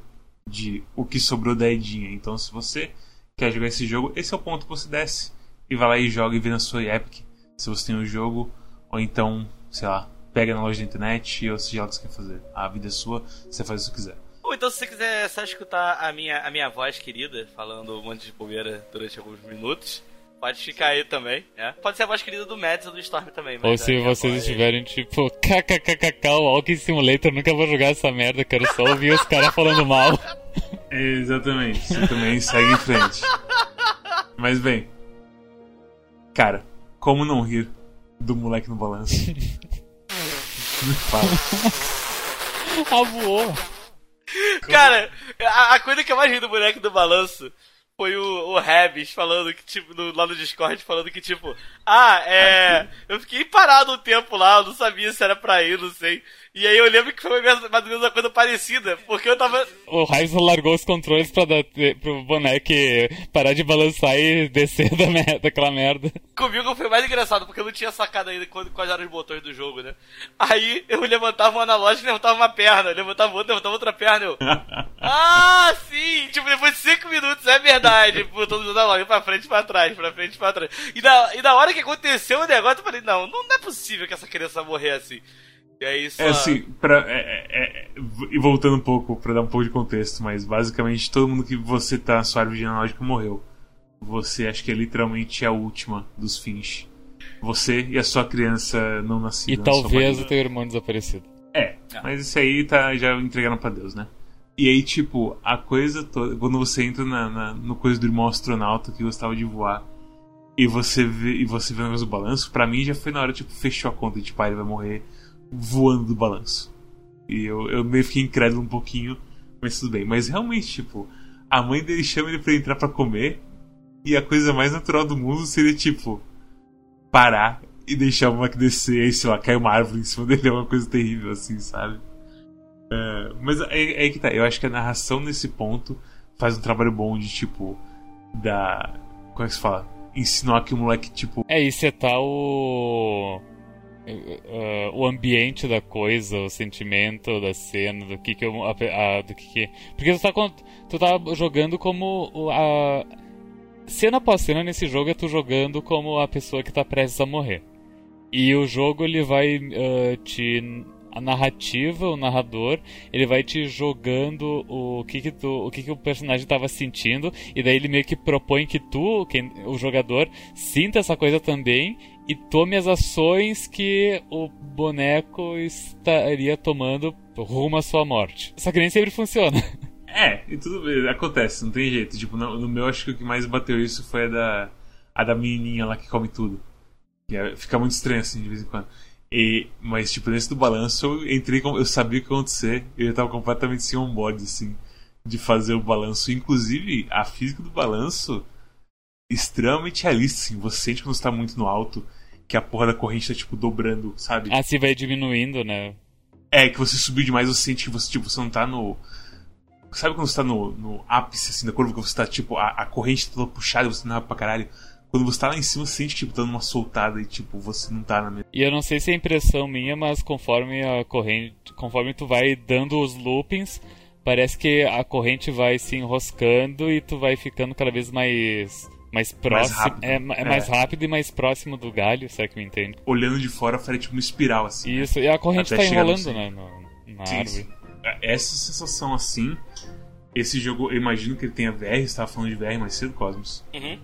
de o que sobrou da Edinha. Então, se você quer jogar esse jogo, esse é o ponto que você desce e vai lá e joga e vê na sua Epic, se você tem o jogo, ou então, sei lá, pega na loja da internet ou seja lá o que você quer fazer. A vida é sua, você faz o que quiser. Ou então, se você quiser só escutar a minha, a minha voz querida falando um monte de bobeira durante alguns minutos, pode ficar aí também, né? Pode ser a voz querida do Mads ou do Storm também. Ou se vocês estiverem tipo, (laughs) kkkk, o Walking Simulator, nunca vou jogar essa merda, quero só ouvir os caras falando mal. (laughs) Exatamente, você também segue em frente. Mas bem, cara, como não rir do moleque no balanço? Me fala. (laughs) ah, voou. Cara, a, a, coisa que eu mais ri do boneco do balanço foi o, o Habs falando que, tipo, no, lá no Discord, falando que, tipo, ah, é. Eu fiquei parado um tempo lá, eu não sabia se era pra ir, não sei. E aí eu lembro que foi mais ou menos uma coisa parecida, porque eu tava. O Raiz largou os controles pra dar, pro boneco parar de balançar e descer (laughs) da merda, daquela merda. Comigo foi mais engraçado, porque eu não tinha sacado ainda quais eram os botões do jogo, né? Aí eu levantava um analógico e levantava uma perna, levantava outra, levantava outra perna, eu. (laughs) ah, sim! Tipo, depois de 5 minutos, é verdade. Botando os analógicos pra frente e pra trás, pra frente e pra trás. E na, e na hora que aconteceu o negócio, eu falei, não, não é possível que essa criança morrer assim. E aí só... É assim, pra, é, é, é, e voltando um pouco, pra dar um pouco de contexto, mas basicamente todo mundo que você tá na sua árvore genealógica morreu. Você acho que é literalmente a última dos fins. Você e a sua criança não nascida. E talvez o teu irmão desaparecido. É, ah. mas isso aí tá já entregaram pra Deus, né? E aí, tipo, a coisa toda. Quando você entra na, na, no coisa do irmão astronauta que gostava de voar e você vê, e você vê o negócio do balanço, pra mim já foi na hora, tipo, fechou a conta de tipo, ah, ele vai morrer voando do balanço. E eu, eu meio fiquei incrédulo um pouquinho, mas tudo bem. Mas realmente, tipo, a mãe dele chama ele pra entrar para comer, e a coisa mais natural do mundo seria, tipo, parar e deixar o moleque descer, e sei lá, cair uma árvore em cima dele, é uma coisa terrível, assim, sabe? É, mas é, é que tá, eu acho que a narração nesse ponto faz um trabalho bom de, tipo, da. Como é que se fala? Ensinar que o moleque, tipo. É, e setar o uh, o ambiente da coisa, o sentimento da cena, do que que eu, a, a, do que, que porque tu tá tu tá jogando como a cena após cena nesse jogo é tu jogando como a pessoa que tá prestes a morrer. E o jogo ele vai uh, te a narrativa, o narrador, ele vai te jogando o que que, tu, o, que que o personagem estava sentindo, e daí ele meio que propõe que tu, quem, o jogador, sinta essa coisa também e tome as ações que o boneco estaria tomando rumo à sua morte. Só que nem sempre funciona. (laughs) É, e tudo bem, acontece, não tem jeito. Tipo, no, no meu acho que o que mais bateu isso foi a da, a da menininha lá que come tudo. Que é, fica muito estranho assim de vez em quando. E, mas, tipo, nesse do balanço, eu entrei com, eu sabia o que ia acontecer. Eu tava completamente sem on-board, assim, de fazer o balanço. Inclusive, a física do balanço, extremamente realista, assim. Você sente quando você tá muito no alto, que a porra da corrente tá, tipo, dobrando, sabe? Ah, se vai diminuindo, né? É, que você subiu demais, você sente que você, tipo, você não tá no. Sabe quando você tá no, no ápice, assim, da curva, que você tá, tipo, a, a corrente tá toda puxada e você não pra caralho? Quando você tá lá em cima, você sente, tipo, dando uma soltada e, tipo, você não tá na mesma. E eu não sei se é impressão minha, mas conforme a corrente. Conforme tu vai dando os loopings, parece que a corrente vai se enroscando e tu vai ficando cada vez mais. Mais próximo. Mais rápido. É, é, mais é. rápido e mais próximo do galho, será que me entende? Olhando de fora, faria tipo uma espiral, assim. Isso, né? e a corrente tá enrolando, né? No, na sim, árvore. Sim. É, essa sensação assim. Esse jogo, eu imagino que ele tenha VR, você tava falando de VR mais cedo, Cosmos. Uhum.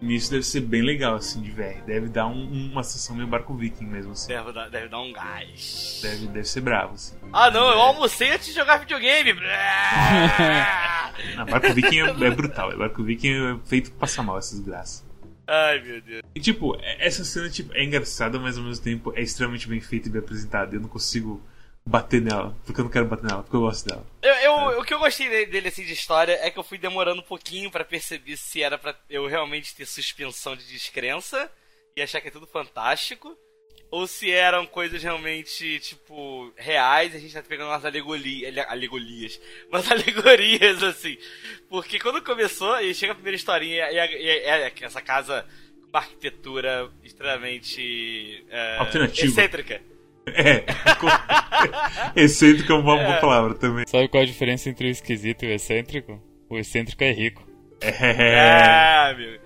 Nisso deve ser bem legal, assim, de VR. Deve dar um, uma sessão meio barco viking mesmo, assim. Deve dar, deve dar um gás. Deve, deve ser bravo, assim. Ah, não, eu almocei antes de jogar videogame. (laughs) não, barco viking é, é brutal. Barco viking é feito pra passar mal essas graças. Ai, meu Deus. E, tipo, essa cena tipo, é engraçada, mas ao mesmo tempo é extremamente bem feita e bem apresentada. Eu não consigo bater nela, porque eu não quero bater nela, porque eu gosto dela. Eu, eu é. O que eu gostei dele, assim, de história é que eu fui demorando um pouquinho para perceber se era para eu realmente ter suspensão de descrença e achar que é tudo fantástico, ou se eram coisas realmente, tipo, reais, a gente tá pegando umas alegorias, alegorias, (laughs) umas alegorias, assim. Porque quando começou, e chega a primeira historinha, e, é essa casa com uma arquitetura extremamente é, excêntrica. (laughs) É. (laughs) excêntrico é uma boa é. palavra também. Sabe qual a diferença entre o esquisito e o excêntrico? O excêntrico é rico. É, é meu.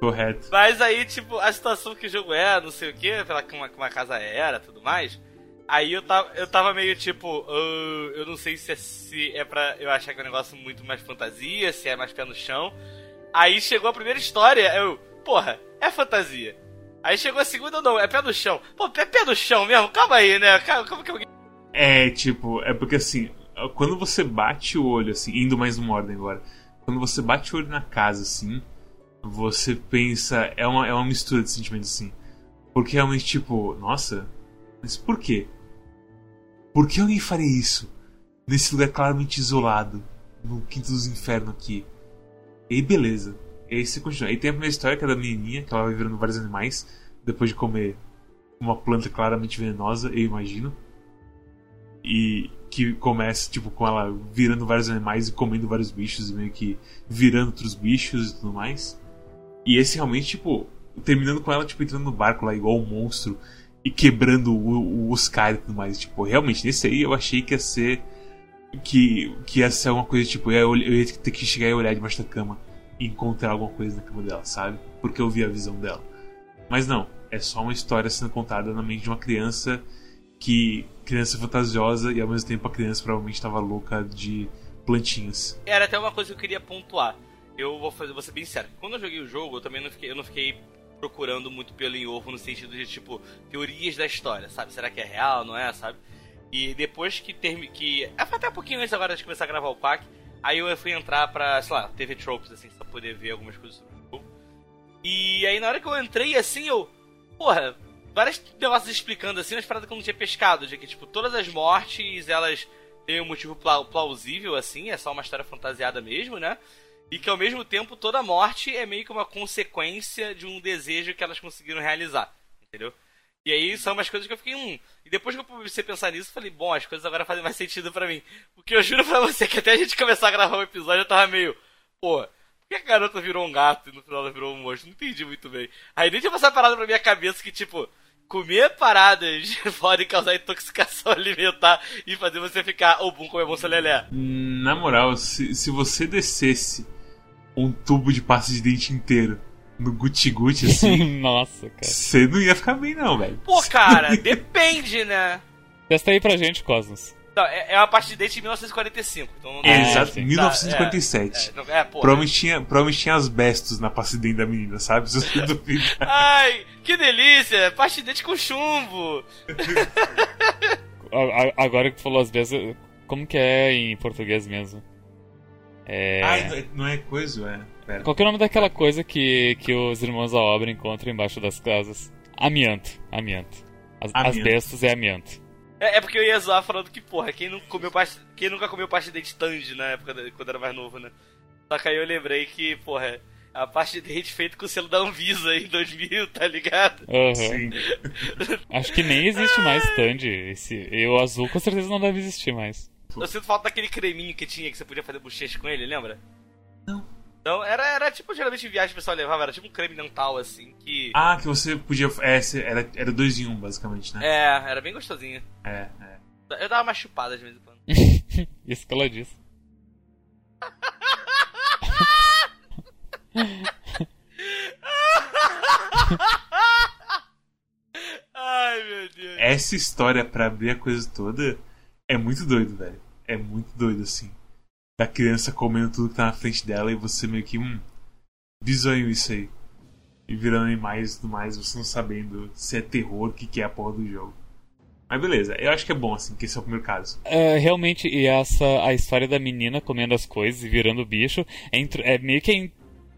Correto. Mas aí, tipo, a situação que o jogo é, não sei o que, pela como uma casa era tudo mais. Aí eu tava, eu tava meio tipo, uh, eu não sei se é, se é pra eu achar que é um negócio muito mais fantasia, se é mais pé no chão. Aí chegou a primeira história, eu, porra, é fantasia. Aí chegou a segunda, não, é pé no chão. Pô, é pé no chão mesmo? Calma aí, né? Como que. É, tipo, é porque assim, quando você bate o olho, assim, indo mais numa ordem agora, quando você bate o olho na casa, assim, você pensa, é uma, é uma mistura de sentimentos, assim. Porque realmente, tipo, nossa, mas por quê? Por que alguém faria isso? Nesse lugar claramente isolado, no Quinto dos Infernos aqui. E beleza. E aí você continua. Aí tem a primeira história que é da menininha, que ela vai virando vários animais depois de comer uma planta claramente venenosa, eu imagino. E que começa, tipo, com ela virando vários animais e comendo vários bichos e meio que virando outros bichos e tudo mais. E esse realmente, tipo, terminando com ela, tipo, entrando no barco lá igual um monstro e quebrando o, o Oscar e tudo mais. Tipo, realmente, nesse aí eu achei que ia ser. Que, que ia ser uma coisa, tipo, eu eu ia ter que chegar e olhar debaixo da cama encontrar alguma coisa na cama dela, sabe? Porque eu vi a visão dela. Mas não, é só uma história sendo contada na mente de uma criança que criança fantasiosa e ao mesmo tempo a criança provavelmente estava louca de plantinhas. Era até uma coisa que eu queria pontuar. Eu vou fazer, vou ser bem sério. Quando eu joguei o jogo, eu também não fiquei, eu não fiquei procurando muito pelo em ovo no sentido de tipo teorias da história, sabe? Será que é real, não é, sabe? E depois que termi que é, até um pouquinho antes agora de começar a gravar o pack, aí eu fui entrar pra, sei lá, TV Tropes assim, pra poder ver algumas coisas sobre o jogo. E aí na hora que eu entrei assim, eu porra, várias negócios explicando assim, umas paradas que eu não tinha pescado, de que, tipo, todas as mortes, elas têm um motivo plausível, assim, é só uma história fantasiada mesmo, né? E que ao mesmo tempo toda morte é meio que uma consequência de um desejo que elas conseguiram realizar, entendeu? E aí são umas coisas que eu fiquei, hum. E depois que eu comecei a pensar nisso, eu falei, bom, as coisas agora fazem mais sentido para mim. Porque eu juro pra você que até a gente começar a gravar o episódio eu tava meio, pô, por que a garota virou um gato e no final ela virou um monstro? Não entendi muito bem. Aí nem tinha passado parada pra minha cabeça que, tipo, comer paradas (laughs) podem causar intoxicação (laughs) alimentar e fazer você ficar ou bom comer bolsa lelé. Na moral, se, se você descesse um tubo de pasta de dente inteiro no guti-guti, assim, (laughs) Nossa, cara. você não ia ficar bem, não, velho. Pô, cara, depende, né? Testa aí pra gente, Cosmos. Não, é, é uma parte de date de 1945. Então não dá. É, Exato, sim. 1957. É, não- é, pô. Provavelmente tinha, provavelmente tinha as bestos na passidem da menina, sabe? Se você duvidar. Ai, que delícia! Parte de date com chumbo. (laughs) A- a- Agora que tu falou as vezes, como que é em português mesmo? É... É- não é coisa, é. Pera. Qual que é o nome daquela coisa que, que os irmãos da obra encontram embaixo das casas? Amianto. Amianto. As, as Amianto. bestas é amianto. É, é porque eu ia zoar falando que, porra, quem, não comeu parte, quem nunca comeu parte de dente tange na época da- quando era mais novo, né? Só que aí eu lembrei que, porra, a parte de dente feita com o selo da Anvisa em 2000, tá ligado? Aham. Sim. (laughs) Acho que nem existe mais Tandy. Esse, e o azul com certeza não deve existir mais. Eu sinto falta daquele creminho que tinha que você podia fazer bochecha com ele, lembra? Não. Então, era, era tipo, geralmente em viagem o pessoal levava, era tipo um creme dental, assim, que... Ah, que você podia. É, era, era dois em um, basicamente, né? É, era bem gostosinho. É, é. Eu dava uma chupada de vez em quando. (laughs) Isso que ela disse. (laughs) Ai, meu Deus. Essa história pra abrir a coisa toda é muito doido, velho. É muito doido, assim. Da criança comendo tudo que tá na frente dela e você meio que, hum, bizonho isso aí. E virando animais e tudo mais, você não sabendo se é terror, o que, que é a porra do jogo. Mas beleza, eu acho que é bom, assim, que esse é o primeiro caso. É, realmente, e essa a história da menina comendo as coisas e virando bicho é, é meio que a, in-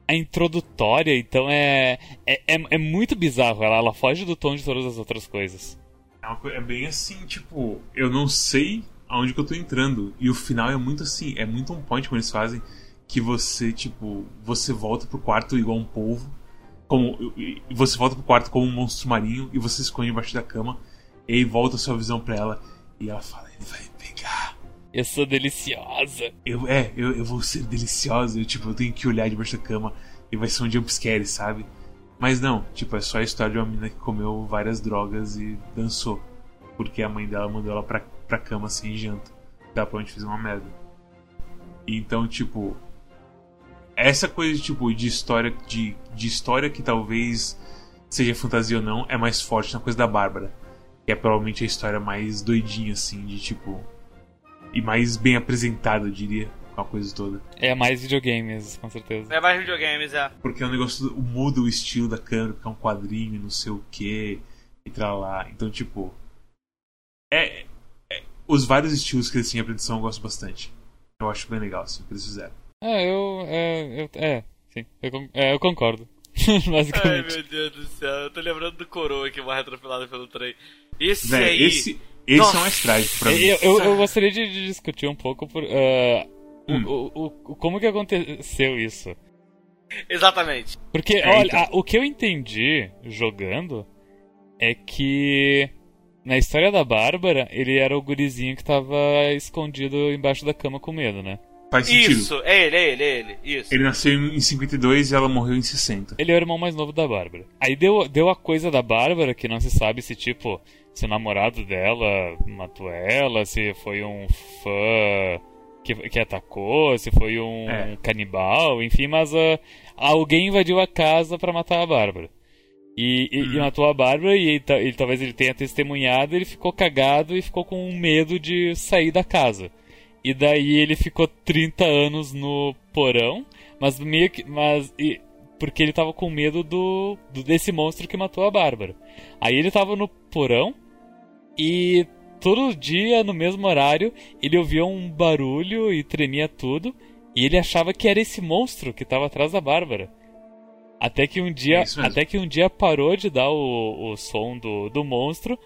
a introdutória, então é, é, é, é muito bizarro. Ela, ela foge do tom de todas as outras coisas. É, é bem assim, tipo, eu não sei aonde que eu tô entrando. E o final é muito assim, é muito on point como eles fazem. Que você, tipo, você volta pro quarto igual um polvo. Como, você volta pro quarto como um monstro marinho e você se esconde embaixo da cama. E aí volta a sua visão pra ela. E ela fala, ele vai pegar. Eu sou deliciosa. Eu, é, eu, eu vou ser deliciosa. Eu, tipo, eu tenho que olhar debaixo da cama e vai ser um jumpscare, sabe? Mas não, tipo, é só a história de uma menina que comeu várias drogas e dançou. Porque a mãe dela mandou ela pra, pra cama sem janta. Ela provavelmente fez uma merda. Então, tipo. Essa coisa, tipo, de história. De, de história que talvez seja fantasia ou não, é mais forte na coisa da Bárbara. Que é provavelmente a história mais doidinha, assim, de tipo. E mais bem apresentada, eu diria, com a coisa toda. É mais videogames, com certeza. É mais videogames, é. Porque é um negócio. Muda o estilo da câmera, porque é um quadrinho, não sei o que, e tra lá. Então, tipo. É- Os vários estilos que eles tinham a produção eu gosto bastante. Eu acho bem legal, assim, o que eles fizeram. É, eu. É, eu, é sim. Eu, é, eu concordo. (laughs) Ai, meu Deus do céu. Eu tô lembrando do coroa que morre atropelado pelo trem. Esse Véi, aí... esse, esse Nossa. é o mais trágico pra mim. Eu, eu, eu gostaria de, de discutir um pouco por, ah, o- Hum. o, o, o- como que aconteceu isso. Exatamente. Porque, É, olha, então. a- o que eu entendi jogando é que na história da Bárbara, ele era o gurizinho que tava escondido embaixo da cama com medo, né? Faz sentido. Isso, é ele, é ele, é ele. Isso. Ele nasceu em 52 e ela morreu em 60. Ele é o irmão mais novo da Bárbara. Aí deu, deu a coisa da Bárbara, que não se sabe se, tipo, se o namorado dela matou ela, se foi um fã que, que atacou, se foi um É. canibal, enfim, mas ah, alguém invadiu a casa pra matar a Bárbara. E, e- e Uhum. matou a Bárbara e ele- talvez ele tenha testemunhado, ele ficou cagado e ficou com medo de sair da casa. E daí ele ficou 30 anos no porão, mas meio que. Mas, e- porque ele tava com medo do, do- desse monstro que matou a Bárbara. Aí ele tava no porão e todo dia, no mesmo horário, ele ouvia um barulho e tremia tudo. E ele achava que era esse monstro que tava atrás da Bárbara. Até que um dia, É até que um dia parou de dar o, o som do, do monstro.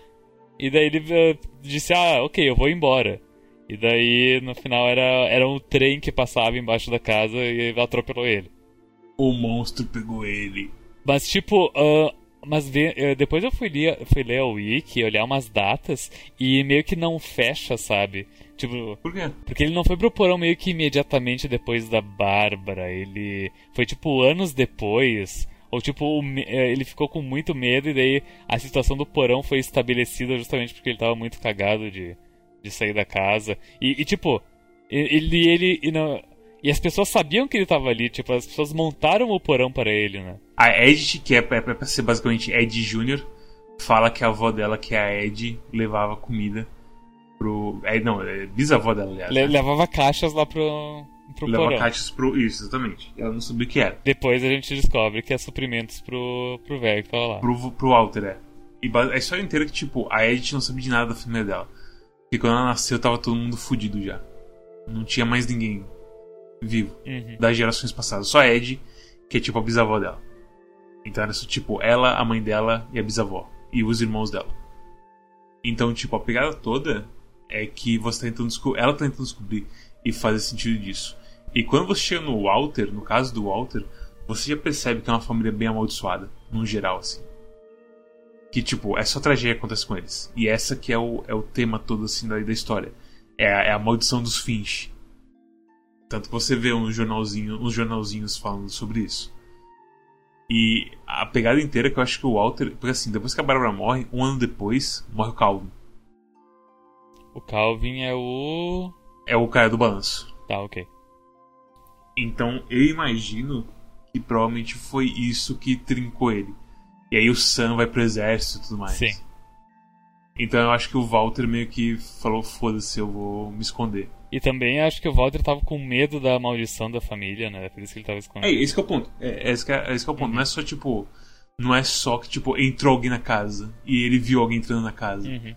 E daí ele eh, disse: Ah, ok, eu vou embora. E daí no final era, era um trem que passava embaixo da casa e atropelou ele. O monstro pegou ele. Mas tipo, ah, mas ve- eh, depois eu fui ler, fui ler a Wiki, olhar umas datas e meio que não fecha, sabe? Tipo, Por quê? porque ele não foi pro porão meio que imediatamente depois da Bárbara, ele foi tipo anos depois. Ou tipo, eh, ele ficou com muito medo e daí a situação do porão foi estabelecida justamente porque ele tava muito cagado de, de sair da casa. E, e, tipo, ele ele e não, E as pessoas sabiam que ele tava ali, tipo, as pessoas montaram o porão para ele, né? A Edith, que é é pra ser basicamente Ed Jr., fala que a avó dela, que é a Ed, levava comida pro. É, não, é bisavó dela, aliás. Le né? levava caixas lá pro, pro Levava porão. caixas pro. Isso, exatamente. Ela não sabia o que era. Depois a gente descobre que é suprimentos pro, pro velho que tava lá. Pro, pro Walter, é. E a história inteira é que, tipo, a Edith não sabia de nada da família dela. Porque quando ela nasceu, tava todo mundo fudido já. Não tinha mais ninguém vivo. Uhum. das gerações passadas. Só a Ed, que é tipo a bisavó dela. Então era só tipo ela, a mãe dela e a bisavó. E os irmãos dela. Então, tipo, a pegada toda é que você tá tentando descobrir. Ela tá tentando descobrir e fazer sentido disso. E quando você chega no Walter, no caso do Walter, você já percebe que é uma família bem amaldiçoada, no geral, assim. Que, tipo, é só tragédia que acontece com eles. E essa que é o, é o tema todo, assim, da, da história. É a, é a maldição dos Finch. Tanto que você vê um jornalzinho, uns jornalzinhos falando sobre isso. E a pegada inteira que eu acho que o Walter. Porque assim, depois que a Bárbara morre, um ano depois, morre o Calvin. O Calvin é o. É o cara do balanço. Tá, ok. Então eu imagino que provavelmente foi isso que trincou ele. E aí o Sam vai pro exército e tudo mais. Sim. Então eu acho que o Walter meio que falou: foda-se, eu vou me esconder. E também acho que o Walter tava com medo da maldição da família, né? Por isso que ele tava É, escondido. esse que é o ponto. É, esse que é, esse que é o ponto. Não é só tipo. Não é só que, tipo, entrou alguém na casa e ele viu alguém entrando na casa. Uhum.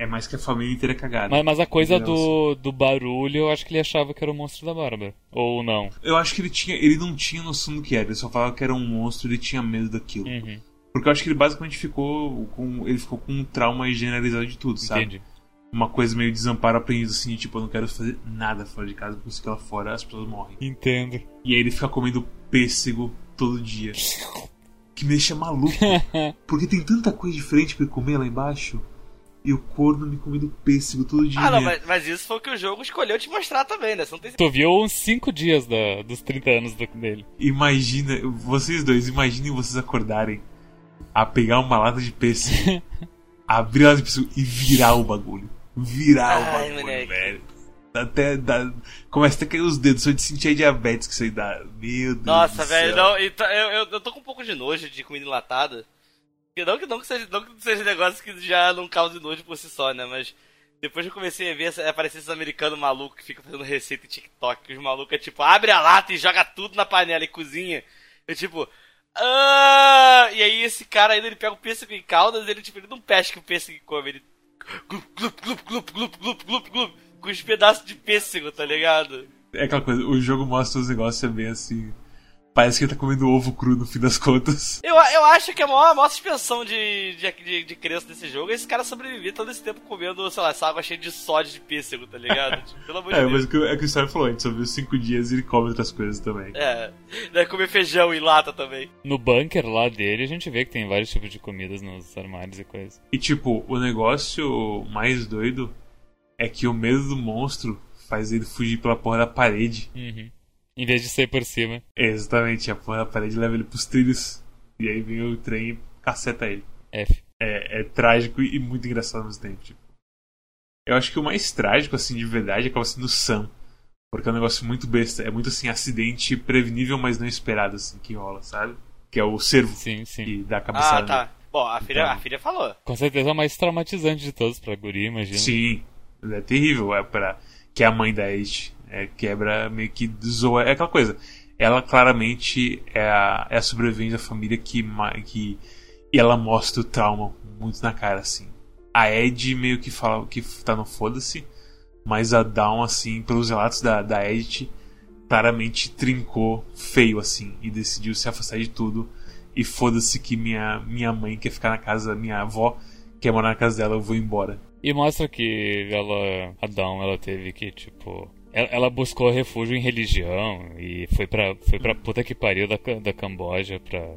É mais que a família inteira cagada. Mas, mas a coisa do, do barulho, eu acho que ele achava que era o monstro da Bárbara. Ou não. Eu acho que ele tinha. Ele não tinha noção do que era, ele só falava que era um monstro e ele tinha medo daquilo. Uhum. Porque eu acho que ele basicamente ficou com. Ele ficou com um trauma generalizado de tudo, sabe? Entendi. Uma coisa meio desamparo aprendido assim, tipo, eu não quero fazer nada fora de casa, porque se lá fora as pessoas morrem. Entendo. E aí ele fica comendo pêssego todo dia. (laughs) Que me deixa maluco. (laughs) Porque tem tanta coisa diferente pra ele comer lá embaixo. E o corno me comendo pêssego todo dia. Ah, não, né? mas, mas isso foi o que o jogo escolheu te mostrar também, né? Você não tem Tu viu uns 5 dias da, dos 30 anos do- dele. Imagina, vocês dois, imaginem vocês acordarem a pegar uma lata de pêssego, (laughs) abrir a lata de pêssego e virar o bagulho. Virar o Ai, bagulho, moleque. velho. Até dá, começa até a cair os dedos, só de sentir a diabetes que isso aí dá. Meu Deus Nossa, do velho, céu. não, então, eu, eu, eu tô com um pouco de nojo de comida enlatada. Não que não que seja, não que seja negócio que já não cause nojo por si só, né? Mas depois que eu comecei a ver aparecer esses americanos malucos que ficam fazendo receita em TikTok, que os malucos é tipo, abre a lata e joga tudo na panela e cozinha. Eu tipo. Ah! E aí esse cara ainda ele pega o pêssego em caldas, ele tipo, ele não pesca o pêssego come, ele. Glup, glup, glup, glup, glup, glup, glup, glup, com os pedaços de pêssego, tá ligado? É aquela coisa, o jogo mostra os negócios é bem assim. Parece que ele tá comendo ovo cru no fim das contas. Eu, eu acho que a maior, a maior suspensão de, de, de, de crença desse jogo é esse cara sobreviver todo esse tempo comendo, sei lá, essa água cheia de sódio de pêssego, tá ligado? (laughs) Tipo, pelo amor de É, Deus. mas o que, é o que o Star falou, a gente só viu cinco dias e ele come outras coisas também. É, deve comer feijão em lata também. No bunker lá dele, a gente vê que tem vários tipos de comidas nos armários e coisas. E tipo, o negócio mais doido é que o medo do monstro faz ele fugir pela porra da parede. Uhum. Em vez de sair por cima. Exatamente, a porra da parede leva ele pros trilhos. E aí vem o trem e caceta ele. F. É, é trágico e muito engraçado ao mesmo tempo. Tipo. Eu acho que o mais trágico, assim, de verdade, acaba sendo o Sam. Porque é um negócio muito besta. É muito assim, acidente prevenível, mas não esperado, assim, que rola, sabe? Que é o cervo Sim, sim. que dá a cabeçada. Ah, tá. Bom, a filha, Então. a filha falou. Com certeza é o mais traumatizante de todos pra guri, imagina. Sim, é terrível. É para que é a mãe da Edith. É, quebra meio que zoa. É aquela coisa. Ela claramente é a, é a sobrevivente da família que, que. E ela mostra o trauma muito na cara, assim. A Ed meio que fala que tá no foda-se. Mas a Dawn, assim, pelos relatos da, da Edith, claramente trincou feio, assim. E decidiu se afastar de tudo. E foda-se que minha, minha mãe quer ficar na casa, minha avó quer morar na casa dela, eu vou embora. E mostra que ela, a Dawn, ela teve que, tipo. Ela, buscou refúgio em religião e foi pra, foi pra puta que pariu da, da Camboja pra.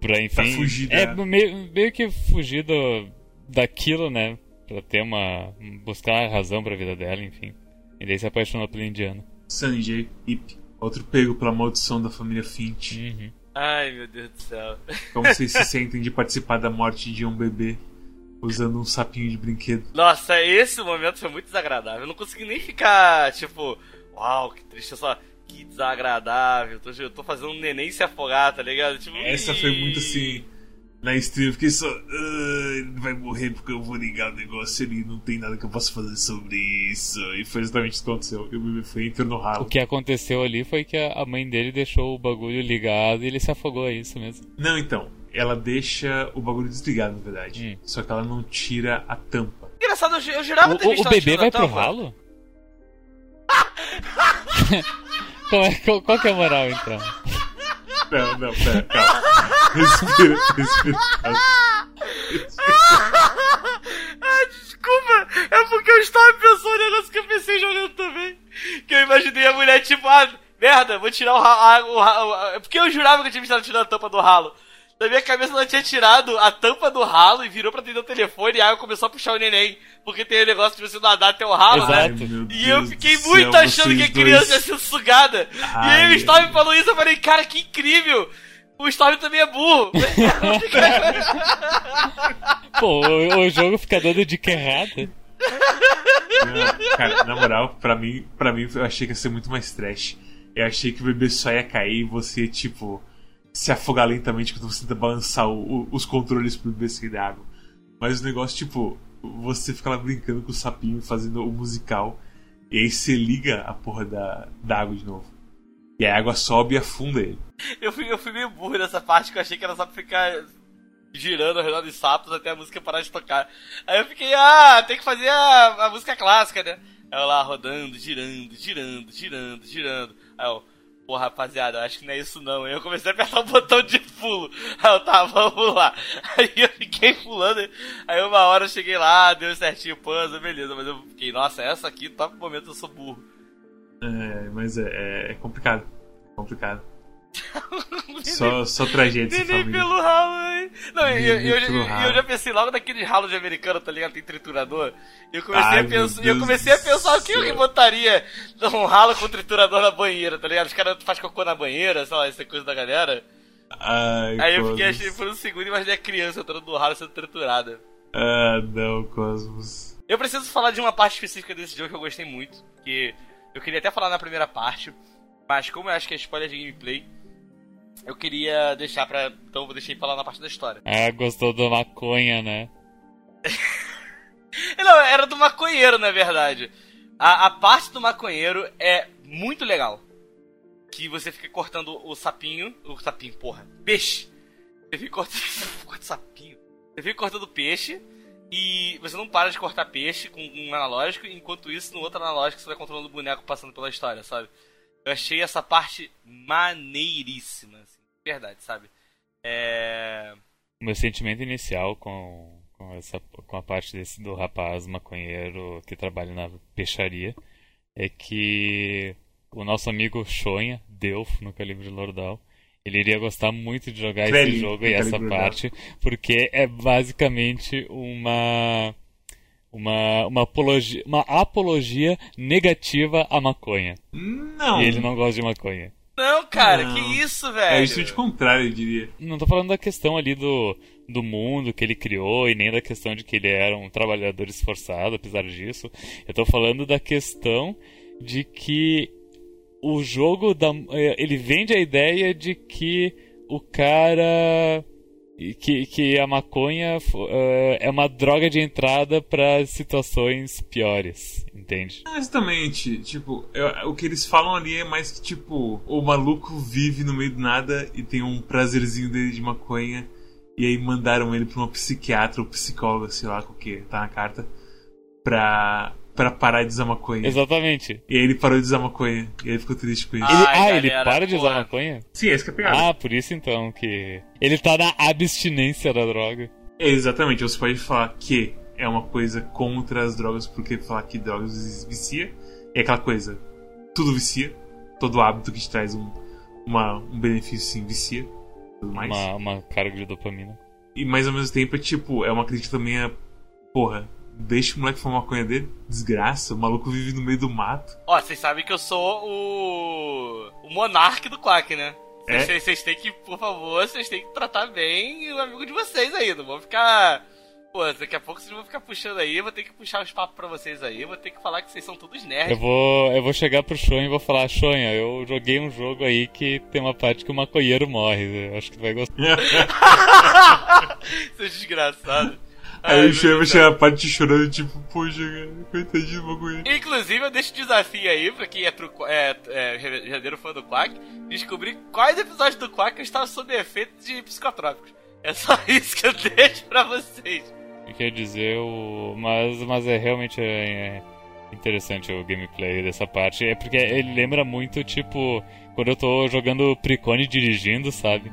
Pra, enfim. Pra fugir É, da- meio, meio que fugir do, daquilo, né? Pra ter uma. buscar a razão pra vida dela, enfim. E daí se apaixonou pelo indiano. Sanjay Ip, outro pego pela maldição da família Finch. Uhum. Ai, meu Deus do céu. Como vocês se (laughs) sentem de participar da morte de um bebê usando um sapinho de brinquedo? Nossa, esse momento foi muito desagradável. Eu não consegui nem ficar, tipo, uau, que triste. Só, que desagradável. Tô, eu tô fazendo um neném se afogar, tá ligado? Tipo, Essa foi muito assim. Na stream eu fiquei só. "Ah, ele vai morrer porque eu vou ligar o negócio e não tem nada que eu possa fazer sobre isso. E foi exatamente isso que aconteceu. Eu me fui entrando no ralo. O que aconteceu ali foi que a a mãe dele deixou o bagulho ligado e ele se afogou, é isso mesmo. Não, então. Ela deixa o bagulho desligado, na verdade. Hum. Só que ela não tira a tampa. Engraçado, eu, ju- eu jurava O, ter o- visto o bebê vai pro ralo? Qual, é, qual, qual que é a moral então? Não, não, pera, calma. Respira, respira. calma. ah, desculpa! É porque eu estava pensando no negócio que eu pensei jogando também. Que eu imaginei a mulher tipo, ah, merda, vou tirar o ralo. O, ralo- é porque eu jurava que eu tinha visto ela tirando a tampa do ralo. Na minha cabeça ela tinha tirado a tampa do ralo e virou pra atender o telefone e aí começou a puxar o neném. Porque tem o negócio de você nadar até o ralo, né? Exato. Ai, meu E eu fiquei muito céu, achando que a criança ia ser sugada. e aí Ai, o Storm falou isso, eu falei, cara, que incrível! O Storm também é burro. (laughs) Pô, o, o jogo fica dando dica errada. Não, cara, na moral, pra mim, pra mim, eu achei que ia ser muito mais trash. Eu achei que o bebê só ia cair e você, tipo, se afogar lentamente quando você tenta balançar o- o- os controles pro bebê sair da água. Mas o negócio, tipo, você fica lá brincando com o sapinho, fazendo o musical, e aí você liga a porra da, da água de novo. E a água sobe e afunda ele. eu, fui, eu fui meio burro nessa parte que eu achei que era só pra ficar girando ao redor dos sapos até a música parar de tocar. Aí eu fiquei, ah, tem que fazer a, a música clássica, né? Aí eu lá rodando, girando, girando, girando, girando. Aí eu, pô, rapaziada, eu acho que não é isso não. Eu comecei a apertar o botão de pulo. Aí (laughs) eu, tá, vamos lá. Aí eu fiquei pulando. Aí uma hora eu cheguei lá, deu certinho o puzzle, beleza. Mas eu fiquei, nossa, essa aqui, top momento eu sou burro. É, mas é, é- é complicado. Complicado. Só, só tragédia Neném pelo ralo, hein? Não, e eu, eu, eu- eu já pensei logo naquele ralo de americano, tá ligado? Tem triturador. E eu comecei, Ai, a, pensar, eu comecei a pensar o que eu botaria um ralo com triturador na banheira, tá ligado? Os caras fazem cocô na banheira, sei lá, essa coisa da galera. Ai, Aí eu fiquei, achei, por um segundo, imaginei a criança entrando no ralo sendo triturada. Ah, não, Cosmos. Eu preciso falar de uma parte específica desse jogo que eu gostei muito, que eu queria até falar na primeira parte, mas como eu acho que é spoiler de gameplay, eu queria deixar pra. Então eu deixei falar na parte da história. Ah, gostou da maconha, né? (laughs) Não, era do maconheiro, na verdade. A, a parte do maconheiro é muito legal. Que você fica cortando o sapinho. O sapinho, porra. Peixe. Você fica cortando. (laughs) Corta sapinho. Você fica cortando peixe. E você não para de cortar peixe com um analógico. Enquanto isso, no outro analógico, você vai controlando o boneco passando pela história, sabe? Eu achei essa parte maneiríssima. Assim, de verdade, sabe? É. O meu sentimento inicial com, com, essa, com a parte desse, do rapaz maconheiro que trabalha na peixaria é que o nosso amigo Shonha, Delfo, no Calibre Lordal, ele iria gostar muito de jogar esse jogo e essa Calibre parte, porque é basicamente uma. Uma, uma, apologia, uma apologia negativa à maconha. Não. E ele não gosta de maconha. Não, cara, Não. que isso, velho? É isso de contrário, eu diria. Não tô falando da questão ali do, do mundo que ele criou e nem da questão de que ele era um trabalhador esforçado, apesar disso. Eu tô falando da questão de que o jogo da, eh, ele vende a ideia de que o cara que, que a maconha eh, é uma droga de entrada para situações piores, entende? Ah, Exatamente. Tipo, eu- o que eles falam ali é mais que, tipo, o maluco vive no meio do nada e tem um prazerzinho dele de maconha. E aí mandaram ele pra uma psiquiatra ou psicóloga, sei lá, o que tá na carta, pra, pra parar de usar maconha. Exatamente. E aí ele parou de usar maconha. E aí ele ficou triste com isso. Ele, Ai, ah, ele galera, para de usar porra. maconha? Sim, essa que é pegada. Ah, por isso então que. Ele tá na abstinência da droga. Exatamente, você pode falar que é uma coisa contra as drogas, porque falar que drogas vicia é aquela coisa, tudo vicia, todo hábito que te traz um, uma, um benefício sim vicia, tudo mais. Uma, uma carga de dopamina. E mais ao mesmo tempo é tipo, é uma crítica também a, porra, deixa o moleque fumar maconha dele, desgraça, o maluco vive no meio do mato. Ó, vocês sabem que eu sou o. o monarca do Quack, né? É? Vocês vocês têm que, por favor, vocês têm que tratar bem o amigo de vocês aí, não vão ficar Pô, daqui a pouco vocês vão ficar puxando aí, eu vou ter que puxar os papos pra vocês aí, eu vou ter que falar que vocês são todos nerds. Eu vou, eu vou chegar pro Shonha e vou falar, Shonha, eu joguei um jogo aí que tem uma parte que o maconheiro morre. Eu acho que tu vai gostar. (laughs) (laughs) Seu desgraçado. Aí Ai, Deus. chegar a parte chorando, tipo, poxa, cara, coitadinho do bagulho. Inclusive, eu deixo o desafio aí pra quem é, truco, é, é verdadeiro fã do Quack, descobrir quais episódios do Quack eu estava sob efeito de psicotrópicos. É só (laughs) isso que eu deixo pra vocês. Quer dizer, o... mas, mas é realmente é, é interessante o gameplay dessa parte. É porque ele lembra muito, tipo, quando eu tô jogando Precone dirigindo, sabe?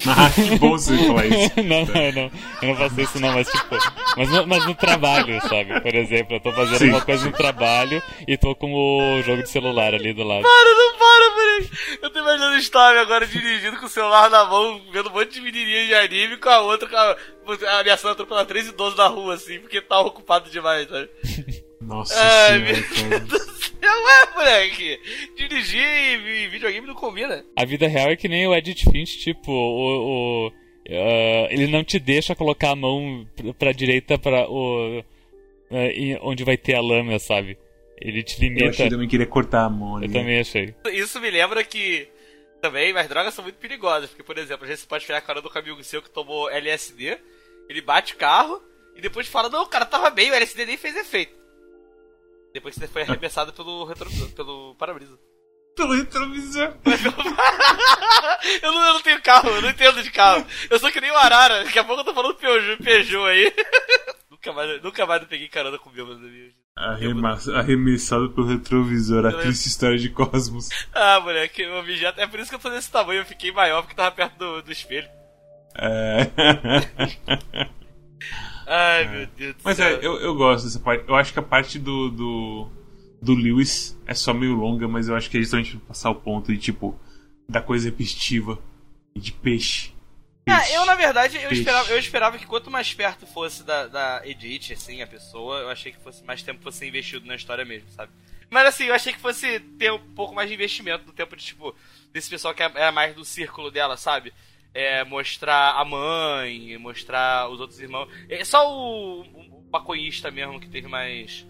(laughs) Ah, que bom você falar isso. (laughs) não, não, não. Eu não faço isso não, mas tipo. Mas no, mas no trabalho, sabe? Por exemplo, eu tô fazendo Sim. uma coisa no trabalho e tô com o jogo de celular ali do lado. Para, não para, moleque! Eu tô imaginando o Storm agora dirigindo com o celular na mão, vendo um monte de menininha de anime com a outra com a, ameaçando atropelar 3 idosos na rua, assim, porque tá ocupado demais, sabe? Nossa Ai, senhora, meu. Deus (laughs) céu, é, moleque! Dirigir e videogame não combina. A vida real é que nem o Edit Finch, tipo, o. o ah, ele não te deixa colocar a mão pra, pra direita pra o. em- onde vai ter a lâmina, sabe? Ele te Eu limita. achei que também queria cortar a mão ali. Eu também achei. Isso me lembra que também as drogas são muito perigosas, porque, por exemplo, vezes você pode pegar a cara do amigo seu que tomou LSD, ele bate o carro e depois fala, não, o cara tava bem, o LSD nem fez efeito. Depois que você foi arremessado pelo retrovisor, pelo para-brisa. Pelo retrovisor. (laughs) eu, não, eu não tenho carro, eu não entendo de carro. Eu sou que nem o Arara, daqui a pouco eu tô falando Peugeot, Peugeot aí. (laughs) nunca, mais, nunca mais eu peguei carona com o meu, meu Deus. Arrema- Arremessado pelo retrovisor, a Eu- triste história de Cosmos. Ah, moleque, o objeto. É por isso que eu tô desse tamanho, eu fiquei maior porque tava perto do, do espelho. É. (laughs) Ai, meu Deus do Mas céu. é, eu, eu gosto dessa parte. Eu acho que a parte do, do, do Lewis é só meio longa, mas eu acho que é justamente pra passar o ponto de, tipo, da coisa repetitiva e de peixe. Ah, Peixe. eu na verdade eu Peixe. esperava, eu esperava que quanto mais perto fosse da, da Edith, assim, a pessoa, eu achei que fosse mais tempo fosse investido na história mesmo, sabe? Mas assim, eu achei que fosse ter um pouco mais de investimento no tempo de, tipo, desse pessoal que era mais do círculo dela, sabe? É, mostrar a mãe, mostrar os outros irmãos. É só o, o maconhista mesmo que teve mais.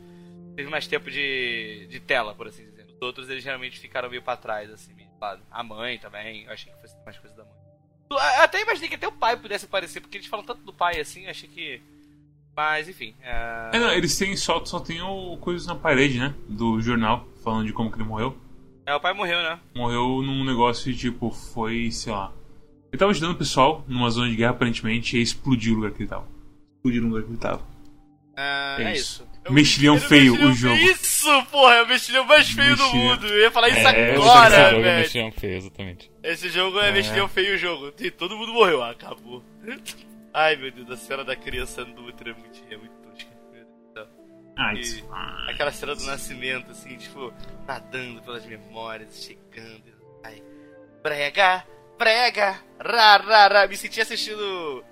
Teve mais tempo de, de tela, por assim dizer. Os outros eles realmente ficaram meio pra trás, assim, meio lado. A mãe também, eu achei que fosse mais coisa da mãe. Eu Até imaginei que até o pai pudesse aparecer, porque eles falam tanto do pai assim, eu achei que. Mas enfim. É... É, não, eles têm só, só tem o coisas na parede, né? Do jornal, falando de como que ele morreu. é, o pai morreu, né? Morreu num negócio de, tipo, foi, sei lá. Ele tava ajudando o pessoal numa zona de guerra, aparentemente, e explodiu o lugar que ele tava. Explodiu no lugar que ele tava. É, É é isso. isso. É o Mexilhão feio, mexilhão o jogo. Isso, porra, é o mexilhão mais feio do Mexilhão. mundo. Eu ia falar isso É, Esse agora, jogo é velho. mexilhão feio, exatamente. Esse jogo é, É. mexilhão feio o jogo. E todo mundo morreu, ah, acabou. (laughs) Ai, meu Deus, a cena da criança no útero é muito, é muito tosca. Do. Ah, isso. Ah, Aquela cena do nascimento, assim, tipo, nadando pelas memórias, chegando. Ai, brega, brega, ra, ra, ra. Me senti assistindo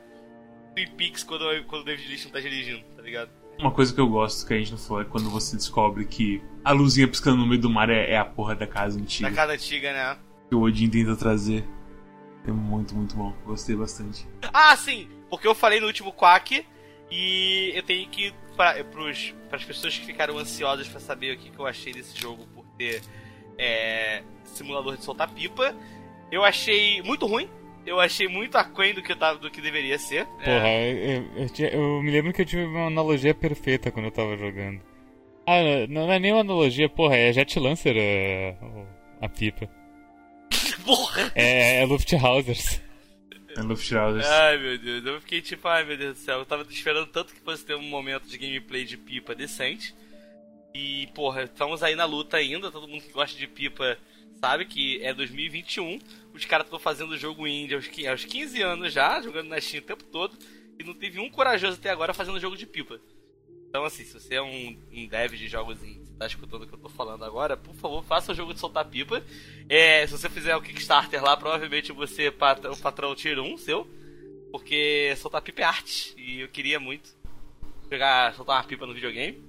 Twin Peaks quando, quando o David Lynch não tá dirigindo, tá ligado? Uma coisa que eu gosto que a gente não falou é quando você descobre que a luzinha piscando no meio do mar é, é a porra da casa antiga. Na casa antiga, né? Que o Odin tenta trazer. É muito, muito bom. Gostei bastante. Ah, sim! Porque eu falei no último Quack e eu tenho que. Para as pessoas que ficaram ansiosas pra saber o que, que eu achei desse jogo por ter é, simulador de soltar pipa, eu achei muito ruim. Eu achei muito aquém do que, eu tava, do que deveria ser. Porra, É, eu, eu tinha- eu me lembro que eu tive uma analogia perfeita quando eu tava jogando. Ah, não, não é nem uma analogia, porra, é Jet Lancer é, o- a pipa. (laughs) porra! É, é Lufthausers. É Luftrausers. Ai meu Deus, eu fiquei tipo, ai meu Deus do céu, eu tava esperando tanto que fosse ter um momento de gameplay de pipa decente. E, porra, estamos aí na luta ainda, todo mundo que gosta de pipa sabe que é 2021, os caras estão fazendo jogo indie aos, qui- aos 15 anos já, jogando na Steam o tempo todo, e não teve um corajoso até agora fazendo jogo de pipa. Então, assim, se você é um, um dev de jogos indie, tá escutando o que eu tô falando agora, por favor, faça o jogo de soltar pipa. É, se você fizer o Kickstarter lá, provavelmente você pat- o patrão tira um seu, porque soltar pipa é arte, e eu queria muito pegar, soltar uma pipa no videogame.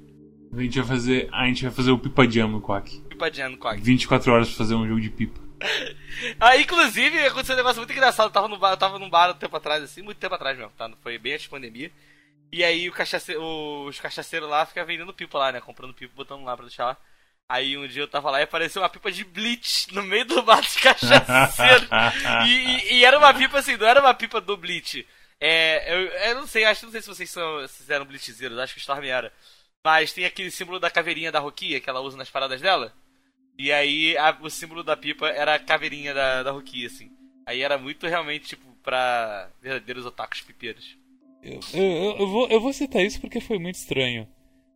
A gente vai fazer. A gente vai fazer o Pipa Jam no Quack. Pipa de ano, Quack. 24 horas pra fazer um jogo de pipa. (laughs) Ah, inclusive, aconteceu um negócio muito engraçado. Eu tava no bar, eu tava num bar um tempo atrás, assim, muito tempo atrás mesmo, tá? Foi bem antes da pandemia. E aí o cachaceiro, os cachaceiros lá ficam vendendo pipa lá, né? Comprando pipa, botando lá pra deixar lá. Aí um dia eu tava lá e apareceu uma pipa de Bleach no meio do mato de cachaceiro. (laughs) e, e, e, era uma pipa assim, não era uma pipa do Bleach. É, eu, eu não sei, acho não sei se vocês são, se eram Bleachzeiros, acho que o Storm era. Mas tem aquele símbolo da caveirinha da Rokia que ela usa nas paradas dela. E aí a, o símbolo da pipa era a caveirinha da, da Rokia, assim. Aí era muito realmente, tipo, pra verdadeiros otakus pipeiros. Eu, eu, eu, vou, eu vou citar isso porque foi muito estranho.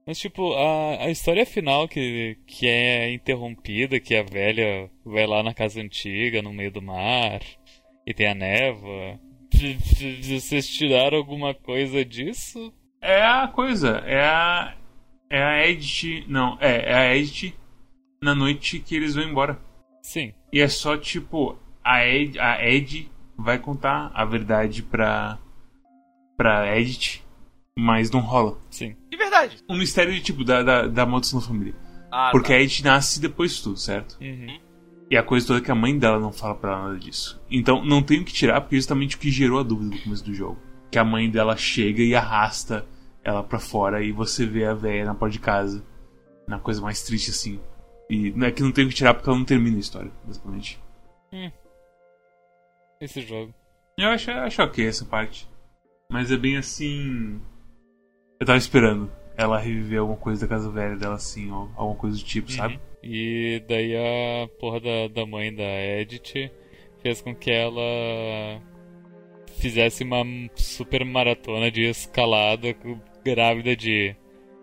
Mas, tipo, a, a história final que, que é interrompida, que a velha vai lá na casa antiga, no meio do mar, e tem a névoa. Vocês tiraram alguma coisa disso? É a coisa, é a. É a Edith. Não, é, é a Edith na noite que eles vão embora. Sim. E é só tipo, a Ed, a Ed vai contar a verdade pra. pra Edith, mas não rola. Sim. De verdade. Um mistério de tipo da, da, da da família. Ah, Porque tá. a Edith nasce depois de tudo, certo? Uhum. E a coisa toda é que a mãe dela não fala pra ela nada disso. Então não tem o que tirar, porque é justamente o que gerou a dúvida no começo do jogo. Que a mãe dela chega e arrasta ela pra fora e você vê a velha na porta de casa. Na coisa mais triste assim. E não é que não tem o que tirar porque ela não termina a história, basicamente. Esse jogo. Eu acho, acho ok essa parte. Mas é bem assim. Eu tava esperando ela reviver alguma coisa da casa velha dela assim, ou alguma coisa do tipo, sabe? E daí a porra da, da mãe da Edith fez com que ela fizesse uma super maratona de escalada grávida de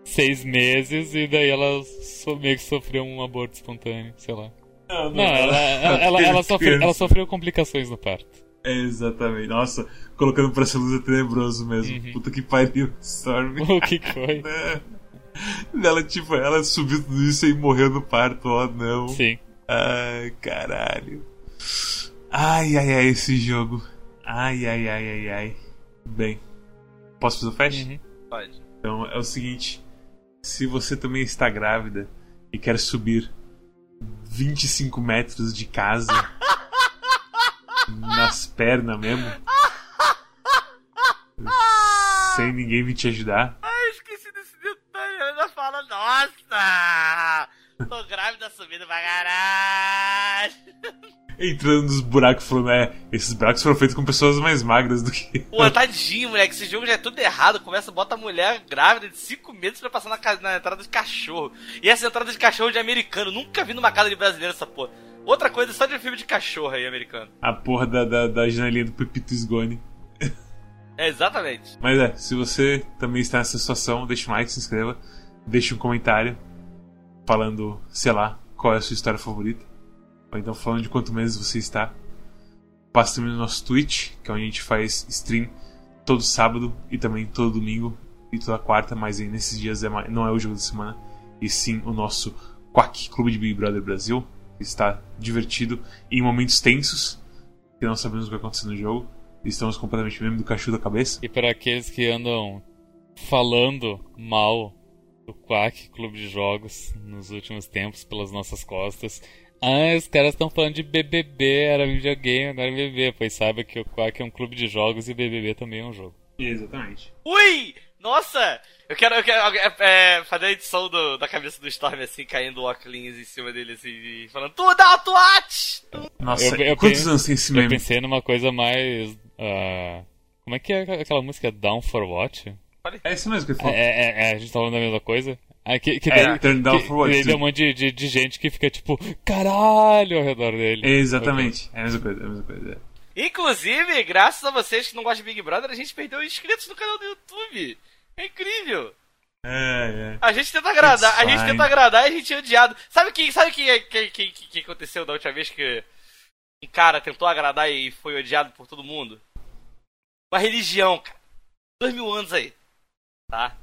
seis meses e daí ela so, meio que sofreu um aborto espontâneo, sei lá. Não, Não, ela, (laughs) ela, ela, ela sofreu, ela sofreu complicações no parto. É, exatamente. Nossa, colocando pra essa luz é tenebroso mesmo. Uhum. Puta que pariu, Storm. (laughs) O que foi? (laughs) Ela, tipo, ela subiu tudo isso e morreu no parto, ó, não. Sim. Ai, caralho. Ai, ai, ai, esse jogo. Ai, ai, ai, ai, ai. Bem, posso fazer o flash? Uhum. Pode. Então é o seguinte: se você também está grávida e quer subir 25 metros de casa (laughs) nas pernas mesmo, sem ninguém vir te ajudar, Ai, esqueci desse detalhe. Ela fala, nossa! Tô grávida subindo pra caralho. (laughs) entrando nos buracos falando, é, esses buracos foram feitos com pessoas mais magras do que. Pô, tadinho, moleque. Esse jogo já é tudo errado. Começa, bota a mulher grávida de 5 meses pra passar na, na entrada de cachorro. E essa entrada de cachorro de americano. Nunca vi numa casa de brasileiro essa porra. Outra coisa, só de filme de cachorro aí, americano. A porra da, da, da janelinha do Pepito Esgone. É, exatamente. Mas é, se você também está nessa situação, deixa um like, se inscreva, deixa um comentário falando, sei lá, qual é a sua história favorita. Ou então falando de quanto meses você está. Passa também no nosso Twitch, que é onde a gente faz stream todo sábado e também todo domingo e toda quarta, mas aí nesses dias é mais- não é o jogo da semana, e sim o nosso Quack Clube de Big Brother Brasil, está divertido em momentos tensos, que não sabemos o que vai acontecer no jogo. Estamos completamente mesmo do cachu da cabeça. E para aqueles que andam falando mal do Quack Clube de Jogos nos últimos tempos pelas nossas costas. Ah, os caras estão falando de BBB, era videogame, agora é BBB. Pois saiba que o Quack é um clube de jogos e BBB também é um jogo. Exatamente. Ui! Nossa! Eu quero, eu quero é, é, fazer a edição do- da cabeça do Storm assim, caindo o óculos em cima dele assim, e falando Tudo alto watch! Nossa, Eu- eu quantos pe- anos tem esse Eu meme? pensei numa coisa mais. ah, como é que é aquela música Down for What? É isso mesmo que ele É, falou. é, é, a gente tá falando da mesma coisa? Ah, que, que É, daí- turn down que- for what? daí tem um monte de, de, de gente que fica tipo, caralho ao redor dele. Exatamente. É a mesma coisa, é a mesma coisa. é. Inclusive, graças a vocês que não gostam de Big Brother, a gente perdeu inscritos no canal do YouTube. É incrível. É, é. A gente tenta agradar, a It's gente fine. tenta agradar e a gente é odiado. Sabe o que, sabe que, que, que, que, que aconteceu da última vez que um cara tentou agradar e foi odiado por todo mundo? Uma religião, cara. Dois mil anos aí. Tá?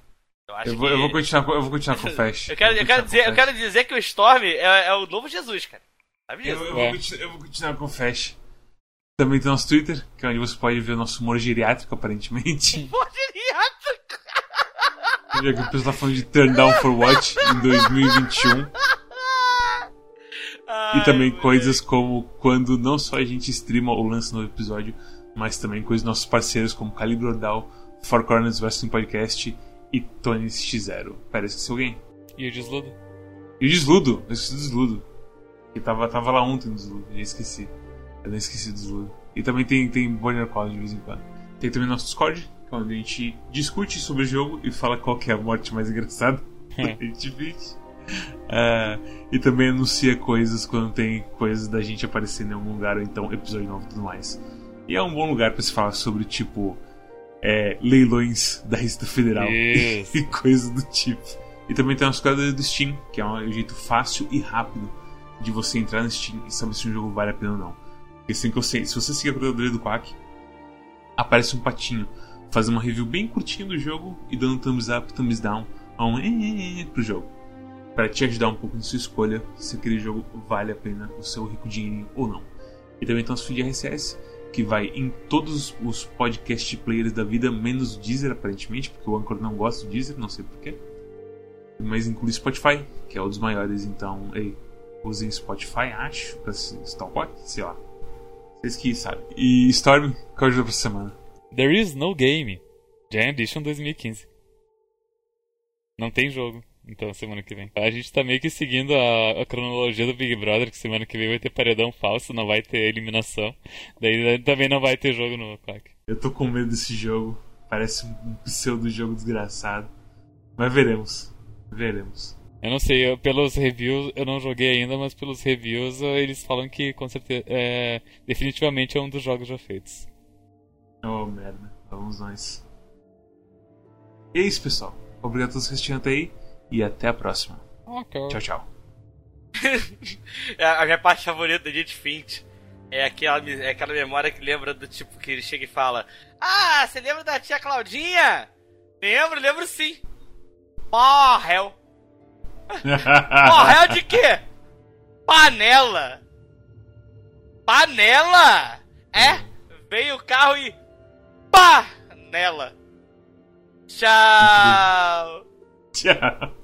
Eu acho Eu vou, que... eu vou continuar, com- eu vou continuar com o Flash. (laughs) Eu quero, vou eu, quero dizer, com eu quero dizer que o Storm é, é o novo Jesus, cara. Sabe Eu, disso? eu vou É. continu- eu vou continuar com o Flash. Também tem nosso Twitter, que é onde você pode ver o nosso humor geriátrico, aparentemente. (laughs) Pô, geriátrico. Já que o pessoal tá falando de Turn Down for What em 2021. Ai, E também coisas como quando não só a gente streama ou lança um novo episódio, mas também coisas dos nossos parceiros como Calibre Ordal, Four Corners Wrestling Podcast e Tony X0. Pera, esqueci alguém? E o Desludo? E o Desludo, eu esqueci do Desludo. Que tava, tava lá ontem no Desludo, já esqueci. Eu não esqueci do Desludo. E também tem, tem Bonner Call de vez em quando. Tem também nosso Discord, que é onde a gente discute sobre o jogo e fala qual que é a morte mais (laughs) engraçada. a gente. Uh, e também anuncia coisas quando tem coisas da gente aparecendo em algum lugar, ou então episódio novo e tudo mais. E é um bom lugar para se falar sobre, tipo, é, leilões da Receita Federal (laughs) e coisas do tipo. E também tem a nossa coisa do Steam, que é um jeito fácil e rápido de você entrar no Steam e saber se um jogo vale a pena ou não. Porque assim que eu sei, se você seguir a curadoria do Quack, aparece um patinho fazendo uma review bem curtinha do jogo e dando thumbs up, thumbs down a um eh, pro jogo. Para te ajudar um pouco na sua escolha se aquele jogo vale a pena o seu rico dinheiro ou não. E também tem nosso feed RSS, que vai em todos os podcast players da vida, menos o Deezer, aparentemente, porque o Anchor não gosta do Deezer, não sei porquê. Mas inclui Spotify, que é um dos maiores, então, ei, usem Spotify, acho, pra Stalkbot, sei lá. Vocês que sabem. E Storm, qual é o jogo pra semana? There is no game. Jam Edition 2015. Não tem jogo. Então, semana que vem. A gente tá meio que seguindo a, a, cronologia do Big Brother, que semana que vem vai ter paredão falso, não vai ter eliminação. Daí também não vai ter jogo no Quack. Eu tô com medo desse jogo. Parece um pseudo jogo desgraçado. Mas veremos. Veremos. Eu não sei, eu, pelos reviews, eu não joguei ainda, mas pelos reviews eles falam que com certeza. É, definitivamente é um dos jogos já feitos. Oh merda, vamos nós. E é isso, pessoal. Obrigado a todos que assistiram até aí e até a próxima. Okay. Tchau, tchau. (laughs) a minha parte favorita do Jet Fint é aquela, é aquela memória que lembra do tipo que ele chega e fala: Ah, você lembra da tia Claudinha? Lembro, lembro sim. Morreu. (laughs) Morreu de quê? Panela. Panela? É? Veio o carro e. Panela. Tchau. Tchau.